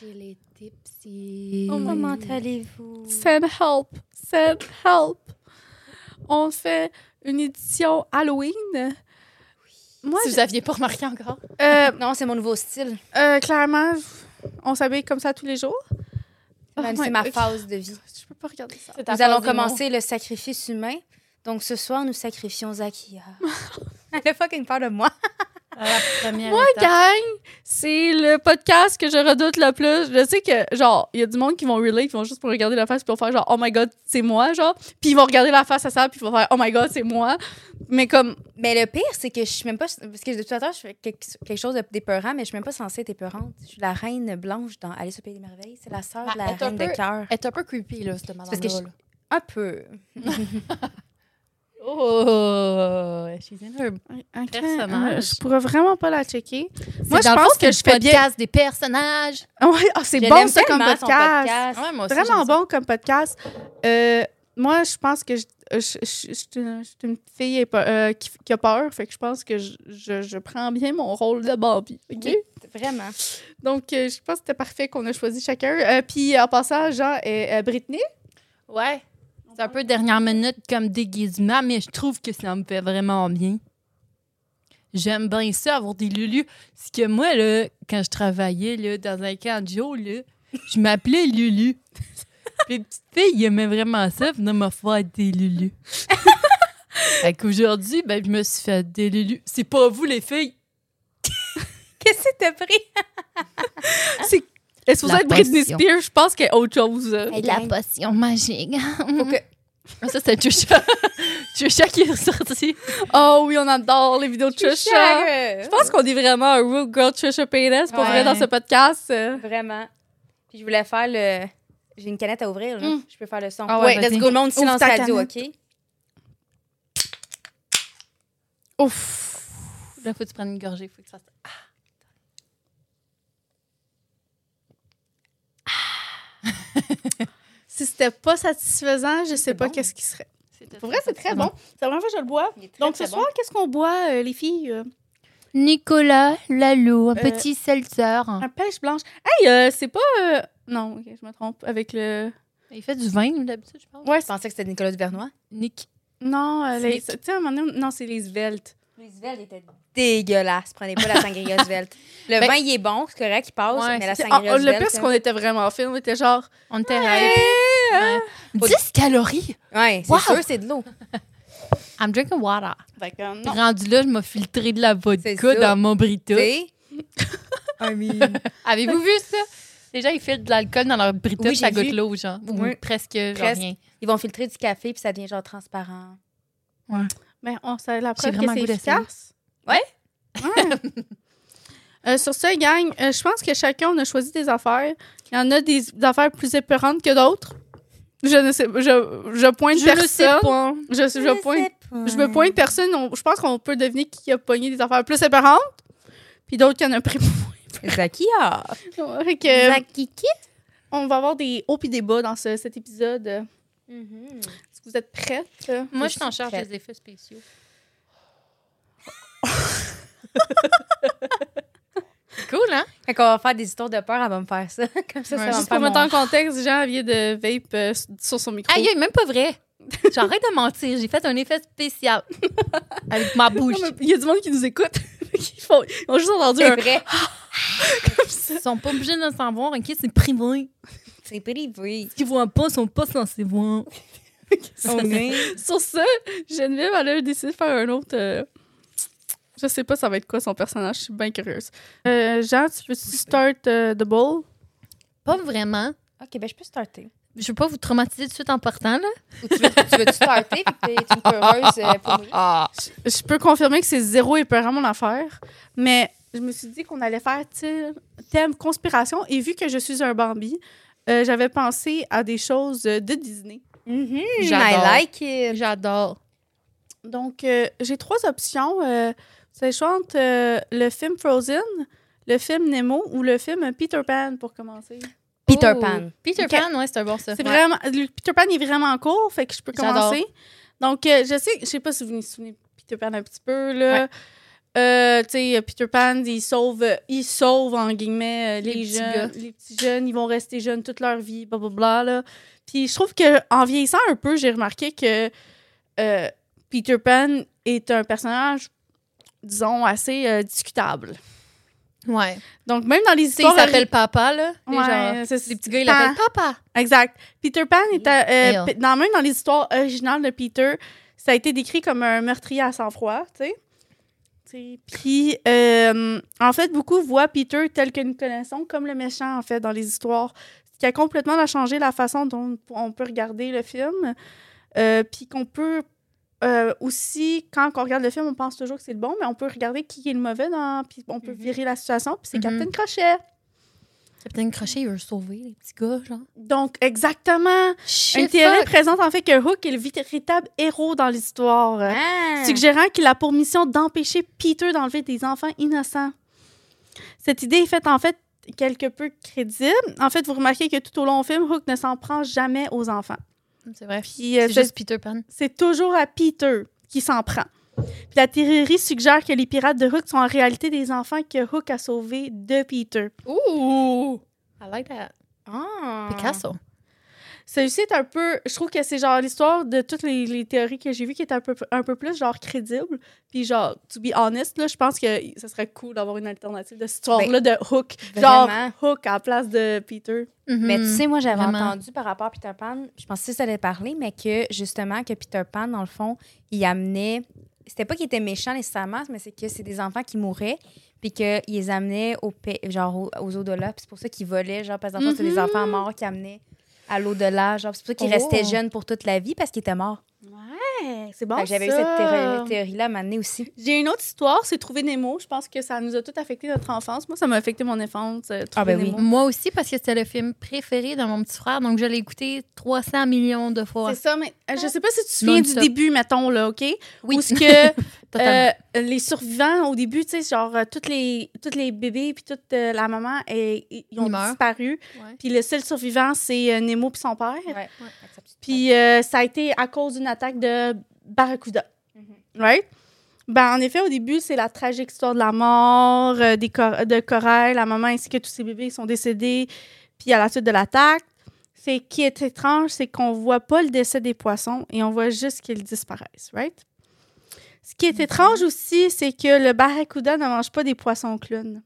Chez les Tipsy. Oh Comment allez-vous? Send help. Send help. On fait une édition Halloween. Moi, Si vous aviez pas remarqué encore. euh, Non, c'est mon nouveau style. euh, clairement, on s'habille comme ça tous les jours. Oh Même my- c'est ma phase de vie. Je peux pas regarder ça. Nous allons commencer le sacrifice humain. Donc ce soir, nous sacrifions Zakia. Elle a fucking peur de moi. Moi, étape. gang, c'est le podcast que je redoute le plus. Je sais que, genre, il y a du monde qui vont relate, qui vont juste pour regarder la face, puis vont faire genre, oh my god, c'est moi, genre. Puis ils vont regarder la face à ça, puis ils vont faire, oh my god, c'est moi. Mais comme, Mais le pire, c'est que je suis même pas. Parce que de tout à l'heure, je fais quelque, chose de- d'épeurant, mais je suis même pas censée être épeurante. Je suis la reine blanche dans Alice au Pays des Merveilles. C'est la sœur Bah, de la reine peu- de cœur. Elle est un peu creepy, là, cette parce que madame-là. Un peu. Oh, she's in her... Personnage. je pourrais vraiment pas la checker. Moi, je pense fond, que je fais bien. podcast des personnages. Ouais, c'est bon ça comme podcast. podcast. Ouais, moi aussi, Vraiment ça. bon comme podcast. Euh, moi, je pense que je, je, je- je- je suis une- fille euh, qui, qui a peur, fait que je pense que je, prends bien mon rôle de Barbie. OK? Oui, vraiment. Donc, euh, je pense que c'était parfait qu'on a choisi chacun. Euh, puis, en passant, Jean et euh, Brittany. Ouais. C'est un peu dernière minute comme déguisement, mais je trouve que ça me fait vraiment bien. J'aime bien ça, avoir des lulus. C'est que moi, là, quand je travaillais là, dans un camp de jour, là, je m'appelais Lulu. Les petites filles aimaient vraiment ça, venir faire des lulus. fait qu'aujourd'hui, ben, je me suis fait des lulus. C'est pas vous, les filles. Qu'est-ce que t'as pris? Est-ce que vous La êtes Britney. Spears? Je pense qu'il y a autre chose. euh. Hey, gang. potion magique. Que... Ah, ça, c'est Trisha. Trisha qui est sortie. Oh oui, on adore les vidéos de Trisha. Trisha. Je pense qu'on est vraiment un real girl Trisha Paytas pour Ouais. vrai dans ce podcast. Vraiment. Puis je voulais faire le. J'ai une canette à ouvrir, là. Mm. Je peux faire le son. Ah ouais, let's go, le monde, silence radio, canette. OK? Ouf. Là, faut que tu prennes une gorgée. Faut que ça... Si c'était pas satisfaisant, je sais C'est pas bon. qu'est-ce qui serait. Pour vrai, c'est très bon. C'est la première fois que je le bois. Donc, ce bon. soir, qu'est-ce qu'on boit, euh, les filles? Euh, Nicolas Lalou, un Euh, petit seltzer. un pêche blanche. Hey, euh, c'est pas... euh, Non, ok, je me trompe. Avec le... Il fait du vin, d'habitude, je pense. Ouais, Je pensais que c'était Nicolas Duvernois? Nick. non, euh, les... C'est- tu sais, à un moment donné, non, c'est les Svelte. Les Svelte étaient dégueulasses. Prenez pas la sangria Svelte. Le Ben- vin, il est bon, c'est correct, il passe, Ouais, mais la sangria ah, le pire, c'est qu'on était vraiment fines. On était genre... On était? Ouais. 10 calories? Ouais, c'est Wow. sûr, c'est de l'eau. I'm drinking water. Fait que, euh, rendu là, je m'ai filtré de la vodka dans mon brita. I mean... Avez-vous vu ça? Les gens, ils filtrent de l'alcool dans leur brita, Oui, puis ça goûte l'eau, genre. Ou Oui. presque, genre Presque. rien. Ils vont filtrer du café, puis ça devient genre transparent. Mais on c'est la preuve que c'est efficace. Ouais. Ouais. Euh, sur ça, gang, euh, je pense que chacun, on a choisi des affaires. Il y en a des, des affaires plus épeurantes que d'autres. Je ne sais pas. Je, je pointe Je personne. ne sais pas. Je, je, pointe, sais pas. je me pointe personne. On- je pense qu'on peut deviner qui a pogné des affaires plus épeurantes. Puis d'autres qui en ont pris moins. Zakia. Zakiki? on va avoir des hauts et des bas dans ce- cet épisode. Est-ce que vous êtes prêtes? Moi, Je suis en charge prête? des effets spéciaux. Cool, hein? Quand on va faire des histoires de peur, elle va me faire ça. Comme ça, ça Ouais, va me Juste faire pour mettre mon... en contexte, Jean vient de vape euh, sur son micro. Aïe, même pas vrai. J'arrête de mentir. J'ai fait un effet spécial avec ma bouche. Il y a du monde qui nous écoute. ils, font, ils ont juste entendu un vrai. comme ça. Ils sont pas obligés de le savoir, ok? C'est privé. C'est privé. Ce qu'ils voient pas, ils sont pas censés voir. Sur ça, Geneviève, elle a décidé de faire un autre. euh, Je sais pas, ça va être quoi son personnage. Je suis bien curieuse. Euh, Jean, tu veux start euh, the ball? Pas vraiment. OK, ben je peux starter. Je veux pas vous traumatiser tout de suite en partant, là. Ou tu veux, tu veux starter puis que t'es une peureuse euh, pour nous? Je, je peux confirmer que c'est zéro épeurant mon affaire, mais je me suis dit qu'on allait faire thème, conspiration et vu que je suis un Bambi, euh, j'avais pensé à des choses de Disney. Mhm, J'adore. I like it. J'adore. Donc, euh, j'ai trois options. Euh, choix entre euh, le film Frozen, le film Nemo ou le film Peter Pan pour commencer. Peter Oh. Pan. Peter. Pan, ouais, c'est un bon ça. C'est Ouais. vraiment. le Peter Pan est vraiment court, fait que je peux J'adore. commencer. Donc, euh, je sais, je sais pas si vous vous souvenez de Peter Pan un petit peu, là. euh, tu sais, Peter Pan, il sauve, il sauve en guillemets, euh, les, Les petits jeunes. gars. Les petits jeunes, ils vont rester jeunes toute leur vie, blablabla. Là. Puis je trouve que en vieillissant un peu, j'ai remarqué que euh, Peter Pan est un personnage, disons, assez euh, discutable. Ouais. Donc, même dans les sais, il histoires. s'appelle Papa, là. Les Ouais, les petits gars, ils l'appellent Papa. Exact. Peter Pan est euh, dans, même dans les histoires originales de Peter, ça a été décrit comme un meurtrier à sang-froid, tu sais. Tu sais, Puis, euh, en fait, beaucoup voient Peter tel que nous connaissons comme le méchant, en fait, dans les histoires. Qui a complètement changé la façon dont on peut regarder le film. Euh, puis qu'on peut euh, aussi, quand on regarde le film, on pense toujours que c'est le bon, mais on peut regarder qui est le mauvais, dans, puis on peut Mhm. virer la situation, puis c'est Mhm. Captain Crochet. Capitaine Crochet, il veut sauver les petits gars, genre. Donc, exactement. Shit, Une théorie fuck. présente en fait que Hook est le véritable héros dans l'histoire, Ah! suggérant qu'il a pour mission d'empêcher Peter d'enlever des enfants innocents. Cette idée est faite en fait quelque peu crédible. En fait, vous remarquez que tout au long du film, Hook ne s'en prend jamais aux enfants. C'est vrai. Puis euh, C'est c'est- juste Peter Pan. c'est toujours à Peter qui s'en prend. Puis la théorie suggère que les pirates de Hook sont en réalité des enfants que Hook a sauvés de Peter. Ouh! I like that. Ah. Picasso. Celui-ci est un peu. Je trouve que c'est genre l'histoire de toutes les, les théories que j'ai vues qui est un peu, un peu plus genre crédible. Puis genre, to be honest, là, je pense que ce serait cool d'avoir une alternative de cette histoire-là de Hook. Genre vraiment. Hook à la place de Peter. Mais tu sais, moi, j'avais entendu par rapport à Peter Pan, je pensais que ça allait parler, mais que justement, que Peter Pan, dans le fond, il amenait. C'était pas qu'il était méchant nécessairement, mais c'est que c'est des enfants qui mouraient, puis qu'il les amenait au genre aux, aux au-delà. Puis c'est pour ça qu'ils volaient, genre, parce que le fond, c'est des Mhm. enfants morts qui amenaient à l'au-delà. Genre, c'est pour ça qu'ils Oh. restaient jeunes pour toute la vie parce qu'ils étaient morts. Ouais, c'est bon. Fait que J'avais eu cette théorie- théorie-là à m'amener aussi. J'ai une autre histoire, c'est Trouver Nemo. Je pense que ça nous a tout affecté notre enfance. Moi, ça m'a affecté mon enfance. euh, Trouver Ah, ben oui. Moi aussi, parce que c'était le film préféré de mon petit frère, donc je l'ai écouté 300 millions de fois. C'est ça, mais euh, je sais pas si tu te souviens du début, mettons, là, OK? Oui, Où ce que totalement. euh, les survivants, au début, tu sais, genre, euh, toutes les, toutes les bébés puis toute euh, la maman, et, ils ont Ils disparu. Puis le seul survivant, c'est euh, Nemo puis son père. Ouais. Puis euh, ça a été à cause d'une attaque de Barracuda. Mhm. Right? Ben, en effet, au début, c'est la tragique histoire de la mort euh, des cor- de Corail. La maman ainsi que tous ses bébés sont décédés. Puis à la suite de l'attaque, c'est qui est étrange, c'est qu'on voit pas le décès des poissons et on voit juste qu'ils disparaissent, right? Ce qui est Mhm. étrange aussi, c'est que le barracuda ne mange pas des poissons clowns.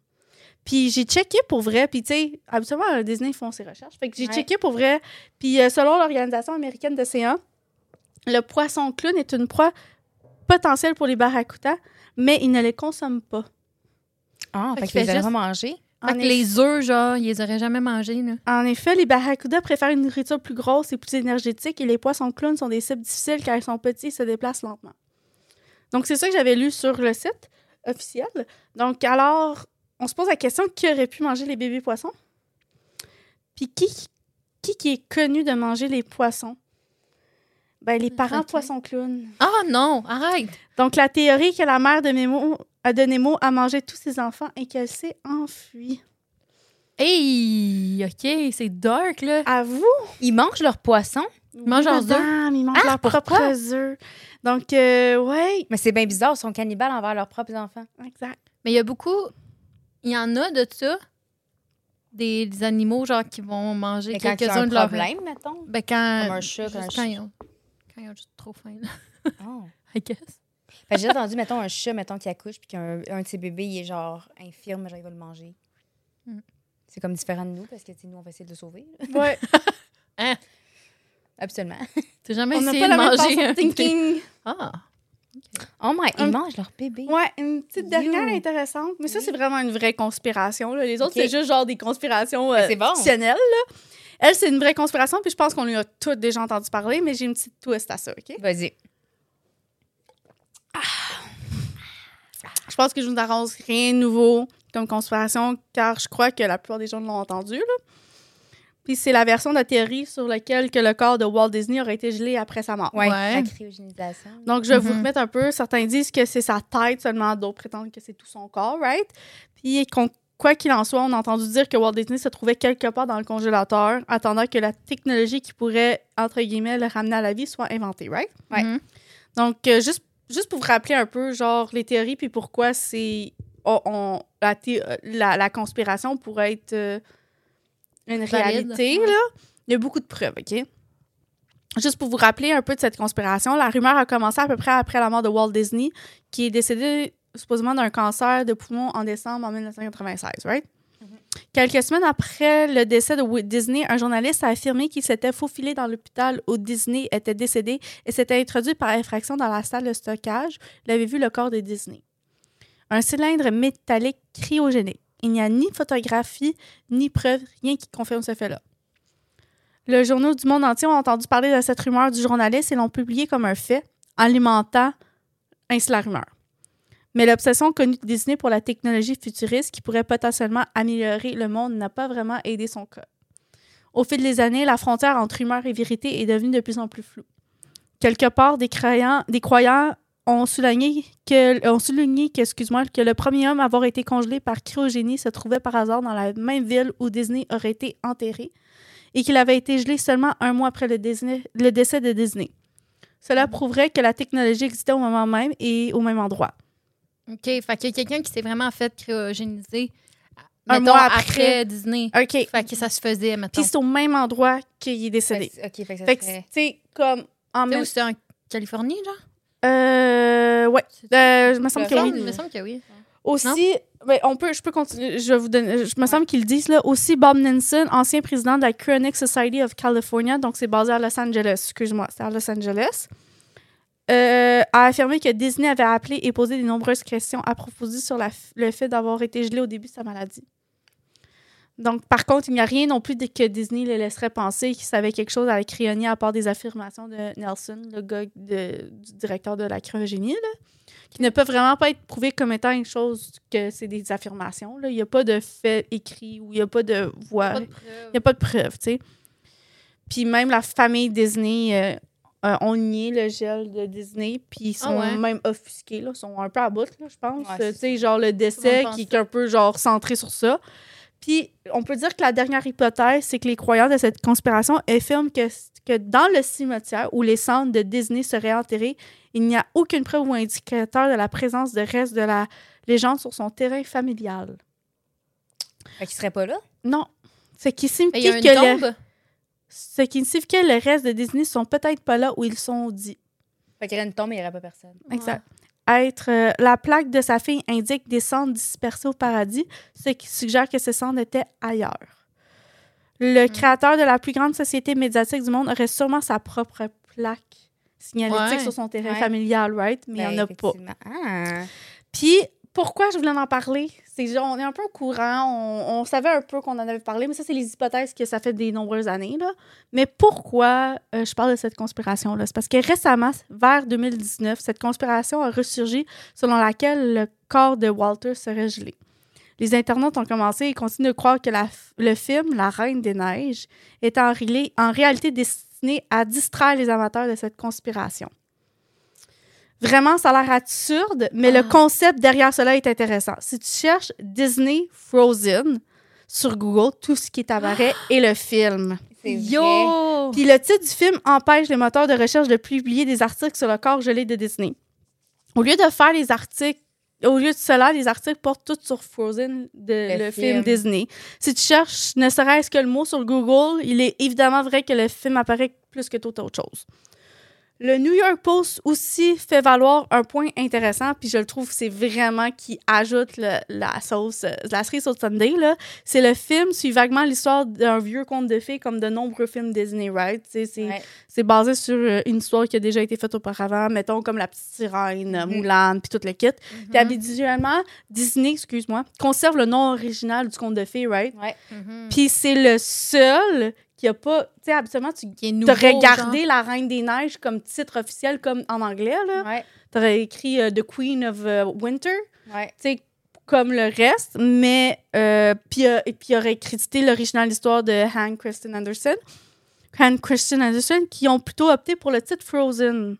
Puis j'ai checké pour vrai, puis tu sais, habituellement, à Disney, ils font ces recherches. Fait que j'ai Ouais. checké pour vrai, puis euh, selon l'Organisation américaine d'océan, le poisson clown est une proie potentielle pour les barracudas, mais ils ne les consomment pas. Ah, Fait fait qu'il qu'ils les fait avaient juste- mangés. Fait En que eff- les œufs, genre, ils les auraient jamais mangés, là. En effet, les barracudas préfèrent une nourriture plus grosse et plus énergétique et les poissons clowns sont des cibles difficiles car ils sont petits et se déplacent lentement. Donc, c'est ça que j'avais lu sur le site officiel. Donc, alors, on se pose la question qui aurait pu manger les bébés poissons? Puis qui, qui, qui est connu de manger les poissons? Ben, les parents poissons clowns. Ah non, arrête! Donc, la théorie que la mère de Nemo, euh, de Nemo a mangé tous ses enfants et qu'elle s'est enfuie. Hey! OK, c'est dark, là. À vous? Ils mangent leurs poissons, Ils mangent leurs œufs. Ils mangent Ah, leurs propres œufs. Donc, euh, ouais, mais c'est bien bizarre, ils sont cannibales envers leurs propres enfants. exact. Mais il y a beaucoup... Il y en a de ça, des, des animaux, genre, qui vont manger quand quelques-uns un de leurs... problème, mettons? Ben, quand... Comme un chat, un quand, chien. ils ont, quand ils ont juste trop faim, là, Oh. I guess. J'ai entendu, mettons, un chat, mettons, qui accouche, puis qu'un un de ses bébés, il est genre infirme, genre, il va le manger. Mm. C'est comme différent de nous, parce que, tu sais, nous, on va essayer de le sauver. Ouais. Absolument. T'as jamais On n'a essayé pas de la même manger façon de un thinking. Ah! Oh my, ils mangent leur bébé. Ouais, une petite dernière You. intéressante. Mais ça, c'est vraiment une vraie conspiration. là. Les autres, c'est juste genre des conspirations euh, c'est bon. fictionnelles. là. Elle, c'est une vraie conspiration, puis je pense qu'on lui a toutes déjà entendu parler, mais j'ai une petite twist à ça, OK? Vas-y. Je pense que je vous annonce rien de nouveau comme conspiration, car je crois que la plupart des gens l'ont entendu. Là. Puis c'est la version de la théorie sur laquelle que le corps de Walt Disney aurait été gelé après sa mort. Ouais, Ouais. la cryogénisation. Donc, je vais vous Mhm. remettre un peu. Certains disent que c'est sa tête seulement, d'autres prétendent que c'est tout son corps, right? Puis, qu'on- quoi qu'il en soit, on a entendu dire que Walt Disney se trouvait quelque part dans le congélateur, attendant que la technologie qui pourrait, entre guillemets, le ramener à la vie soit inventée, right? Ouais. Mhm. Donc, euh, juste juste pour vous rappeler un peu, genre, les théories, puis pourquoi c'est. on- la, thé- la, la conspiration pourrait être euh, une Valide, réalité, ouais. là. Il y a beaucoup de preuves, OK? Juste pour vous rappeler un peu de cette conspiration, la rumeur a commencé à peu près après la mort de Walt Disney, qui est décédé supposément d'un cancer de poumon en décembre en 1996, right? Quelques semaines après le décès de Walt Disney, un journaliste a affirmé qu'il s'était faufilé dans l'hôpital où Disney était décédé et s'était introduit par infraction dans la salle de stockage. Il avait vu le corps de Disney? Un cylindre métallique cryogénique. Il n'y a ni photographie, ni preuve, rien qui confirme ce fait-là. Le journaux du monde entier ont entendu parler de cette rumeur du journaliste et l'ont publié comme un fait, alimentant ainsi la rumeur. Mais l'obsession connue de Disney pour la technologie futuriste qui pourrait potentiellement améliorer le monde n'a pas vraiment aidé son cas. Au fil des années, la frontière entre rumeur et vérité est devenue de plus en plus floue. Quelque part, des croyants, des croyants ont souligné que, ont souligné que, excuse-moi, que le premier homme à avoir été congelé par cryogénie se trouvait par hasard dans la même ville où Disney aurait été enterré et qu'il avait été gelé seulement un mois après le, Disney- le décès de Disney. Cela prouverait que la technologie existait au moment même et au même endroit. OK, fait qu'il y a quelqu'un qui s'est vraiment fait cryogéniser Un mettons, mois après. après. Disney. OK. Fait que ça se faisait, mettons. Puis c'est au même endroit qu'il est décédé. Fait OK, fait que ça Fait serait- comme en même... où c'est en Californie, genre? Euh, ouais. Euh, je me semble que Il oui. me semble que oui. Aussi, ben, on peut, je peux continuer. Je vais vous donner. Je me semble qu'ils disent là. Aussi, Bob Ninson, ancien président de la Cryonic Society of California, donc c'est basé à Los Angeles. Excuse-moi, c'est à Los Angeles. euh, a affirmé que Disney avait appelé et posé de nombreuses questions approfondies sur la le fait d'avoir été gelé au début de sa maladie. Donc, par contre, il n'y a rien non plus que Disney le laisserait penser qu'il savait quelque chose à la à part des affirmations de Nelson, le gars de- du directeur de la cryogénie, là, qui ne peuvent vraiment pas être prouvées comme étant une chose que c'est des affirmations. là. Il n'y a pas de fait écrit ou il n'y a pas de voix. Il n'y a pas de preuve, tu sais. Puis même la famille Disney euh, euh, ont nié le gel de Disney, puis ils Ah sont ouais? même offusqués, là. Ils sont un peu à bout, là, je pense. Ouais, Euh, tu sais, genre le décès qui est un peu, genre, centré sur ça. Puis on peut dire que la dernière hypothèse, c'est que les croyants de cette conspiration affirment que, que dans le cimetière où les cendres de Disney seraient enterrées, il n'y a aucune preuve ou indicateur de la présence de restes de la légende sur son terrain familial. Fait qu'il serait pas là? Non. Ce qui signifie il y a une que le- tombe? ce qui signifie que le reste de Disney sont peut-être pas là où ils sont dits. Fait qu'il y aurait une tombe et il n'y aurait pas personne. Exact. Être euh, la plaque de sa fille indique des cendres dispersées au paradis, ce qui suggère que ces cendres étaient ailleurs. Le créateur de la plus grande société médiatique du monde aurait sûrement sa propre plaque signalétique Ouais. sur son terrain Ouais. familial, right? Mais il n'y Ben, en a pas. Ah. Puis, pourquoi je voulais en parler? C'est on est un peu au courant, on, savait un peu qu'on en avait parlé, mais ça, c'est les hypothèses que ça fait des nombreuses années. Là. Mais pourquoi euh, je parle de cette conspiration-là? C'est parce que récemment, vers 2019, cette conspiration a ressurgi selon laquelle le corps de Walter serait gelé. Les internautes ont commencé et continuent de croire que le film La Reine des Neiges est en, en réalité destiné à distraire les amateurs de cette conspiration. Vraiment, ça a l'air absurde, mais le Ah. concept derrière cela est intéressant. Si tu cherches Disney Frozen sur Google, tout ce qui t'apparaît est le film. Yo! Puis le titre du film empêche les moteurs de recherche de publier des articles sur le corps gelé de Disney. Au lieu de faire les articles, au lieu de cela, les articles portent tous sur Frozen, de, le, Le film. film. Disney. Si tu cherches ne serait-ce que le mot sur Google, il est évidemment vrai que le film apparaît plus que toute autre chose. Le New York Post aussi fait valoir un point intéressant, puis je le trouve c'est vraiment qui ajoute le- la sauce, euh, la cerise au Sunday. là. C'est le film suit vaguement l'histoire d'un vieux conte de fées comme de nombreux films Disney, right? C'est Ouais. c'est basé sur euh, une histoire qui a déjà été faite auparavant, mettons comme La Petite Sirène. Moulin, puis tout le kit. Puis habituellement, Disney, excuse-moi, conserve le nom original du conte de fées, right? Ouais. Mhm. Puis c'est le seul qui a pas... Tu sais, habituellement, tu nouveau, aurais genre. gardé La Reine des Neiges comme titre officiel, comme en anglais, là. Ouais. T'aurais écrit euh, The Queen of euh, Winter, Ouais. tu sais, comme le reste, mais... Euh, puis euh, et puis il aurait crédité l'original histoire de Han Christian Andersen. Han Christian Andersen, qui ont plutôt opté pour le titre Frozen.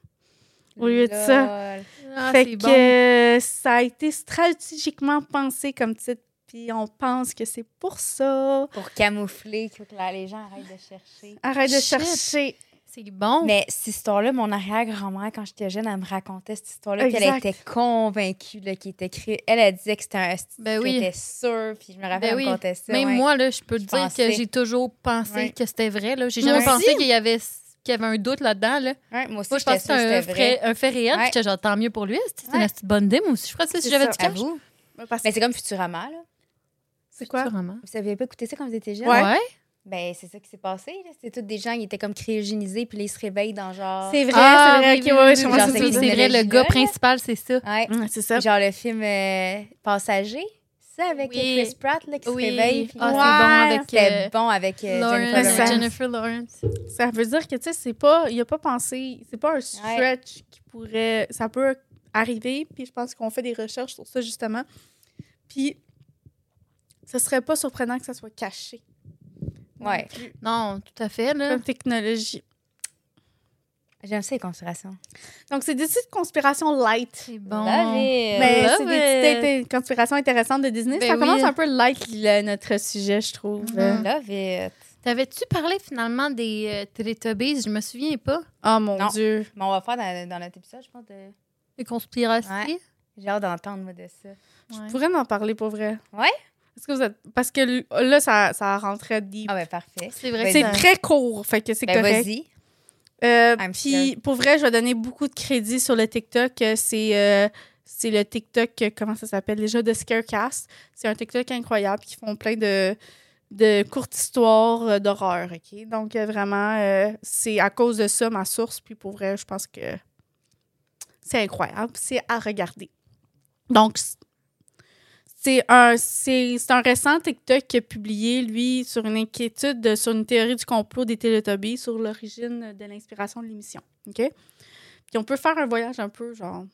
Au lieu de ça. Ah, fait que bon. ça a été stratégiquement pensé comme titre, puis on pense que c'est pour ça. Pour camoufler, que les gens arrêtent de chercher. Arrête de Shit. chercher. C'est bon. Mais cette histoire-là, mon arrière-grand-mère, quand j'étais jeune, elle me racontait cette histoire-là, puis elle était convaincue là, qu'il était écrit. Elle, elle disait que c'était un. Ben oui. était sûre, puis je me rappelle, Ben elle oui. me contait ça. Même ouais. moi, là, je peux te dire pensais. que j'ai toujours pensé Ouais. que c'était vrai. Là. J'ai jamais aussi. pensé qu'il y avait qu'il y avait un doute là-dedans. Là. Ouais, moi aussi, Moi, je pense que c'était un, c'était un fait réel. Ouais. puis J'étais genre, tant mieux pour lui. C'est une petite bonne idée. Moi aussi, je ferais ça si C'est j'avais ça. du cash. Mais c'est comme Futurama, là. C'est quoi? Sûrement. Vous saviez pas écouter ça quand vous étiez jeune? Ouais. Ben, c'est ça qui s'est passé. C'était tous des gens qui étaient comme cryogénisés, puis là, ils se réveillent dans genre. C'est vrai, Ah, c'est vrai. oui, ok, oui, ouais, c'est c'est vrai, le gars principal, c'est ça. Ouais. Ouais, c'est ça. Genre le film euh, Passager, ça, avec Oui. Chris Pratt, là, qui Oui. se réveille. puis- Ah, c'est Ouais. bon avec euh, bon avec euh, Lawrence- Jennifer Ça- Lawrence. Jennifer Lawrence. Ça veut dire que, tu sais, c'est pas. Il a pas pensé. C'est pas un stretch qui pourrait. Ça peut arriver, puis je pense qu'on fait des recherches sur ça, justement. Puis, ce serait pas surprenant que ça soit caché. Ouais. Non plus. Non, tout à fait. Là. Comme technologie. J'aime ça, les conspirations. Donc, c'est des petites conspirations light. C'est bon. Love it. Mais c'est des it. petites conspirations intéressantes de Disney. Ben ça commence un peu light, notre sujet, je trouve. Mhm. Love it. T'avais-tu parlé finalement des euh, Teletubbies? Je me souviens pas. Oh mon Non. Dieu. Mais on va faire dans, dans notre épisode, je pense. De... Les conspirations? Ouais. J'ai hâte d'entendre, moi, de ça. Je Ouais. pourrais en parler pour vrai. Ouais? Est-ce que vous êtes. Parce que là, ça, ça rentrait deep. Ah, ben, parfait. C'est vrai c'est très court, fait que c'est Ben, correct. vas-y. Euh, Puis pour vrai, je vais donner beaucoup de crédit sur le TikTok. Euh, C'est euh, c'est le TikTok, comment ça s'appelle déjà, de Scarecast. C'est un TikTok incroyable qui font plein de, de courtes histoires d'horreur. OK? Donc vraiment, euh, c'est à cause de ça ma source. Puis pour vrai, je pense que c'est incroyable. C'est à regarder. Donc, c'est un, un récent TikTok qui a publié, lui, sur une inquiétude, de- sur une théorie du complot des Teletubbies, sur l'origine de l'inspiration de l'émission. OK? Puis on peut faire un voyage un peu, genre,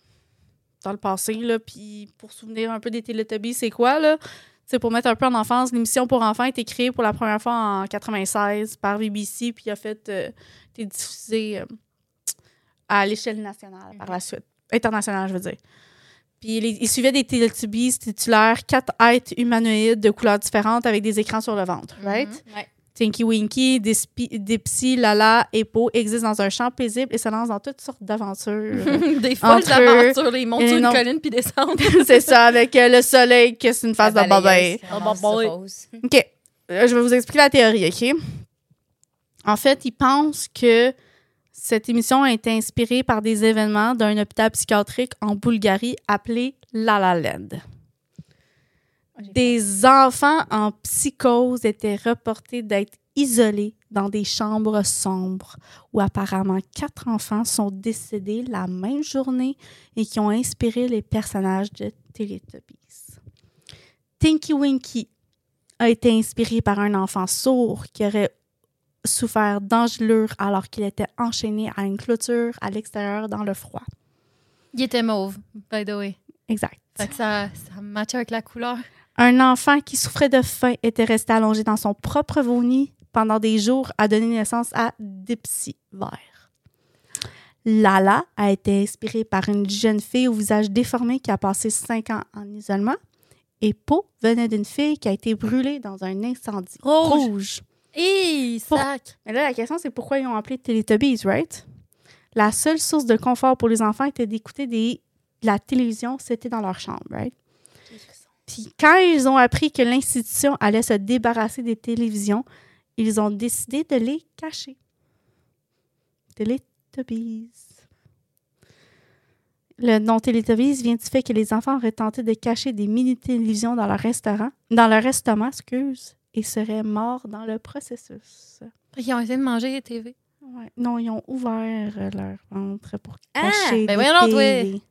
dans le passé, là, puis pour souvenir un peu des Teletubbies, c'est quoi, là? C'est pour mettre un peu en enfance, l'émission pour enfants a été créée pour la première fois en 96 par BBC, puis a fait, euh, été diffusée euh, à l'échelle nationale par la suite. Internationale, je veux dire. Puis les- il suivait des Teletubbies titulaires, quatre êtres humanoïdes de couleurs différentes avec des écrans sur le ventre, right? Ouais. Tinky Winky, Dispi- Dipsy, Lala et Po existent dans un champ paisible et se lancent dans toutes sortes d'aventures. des folles aventures, les montent et sur une non. colline puis descendent. c'est ça, avec euh, le soleil qui est une face de bobé. rose. OK. Euh, je vais vous expliquer la théorie, OK? En fait, ils pensent que cette émission a été inspirée par des événements d'un hôpital psychiatrique en Bulgarie appelé La La Land. Des enfants en psychose étaient reportés d'être isolés dans des chambres sombres où apparemment quatre enfants sont décédés la même journée et qui ont inspiré les personnages de Teletubbies. Tinky Winky a été inspiré par un enfant sourd qui aurait souffert d'engelure alors qu'il était enchaîné à une clôture à l'extérieur dans le froid. Il était mauve, by the way. Exact. Fait que ça, ça match avec la couleur. Un enfant qui souffrait de faim était resté allongé dans son propre vomi pendant des jours a donné naissance à Dipsy Vert. Lala a été inspirée par une jeune fille au visage déformé qui a passé cinq ans en isolement. Et Po venait d'une fille qui a été brûlée dans un incendie Rouge. rouge. Pour- sac! Mais là, la question, c'est pourquoi ils ont appelé Teletubbies, right? La seule source de confort pour les enfants était d'écouter des... de la télévision, c'était dans leur chambre, right? Puis quand ils ont appris que l'institution allait se débarrasser des télévisions, ils ont décidé de les cacher. Teletubbies. Le nom Teletubbies vient du fait que les enfants auraient tenté de cacher des mini-télévisions dans leur restaurant, dans leur estomac, excuse, et seraient morts dans le processus. Ils ont essayé de manger les TV. Ouais. Non, ils ont ouvert euh, leur ventre pour Ah! cacher Ben des voyons télés.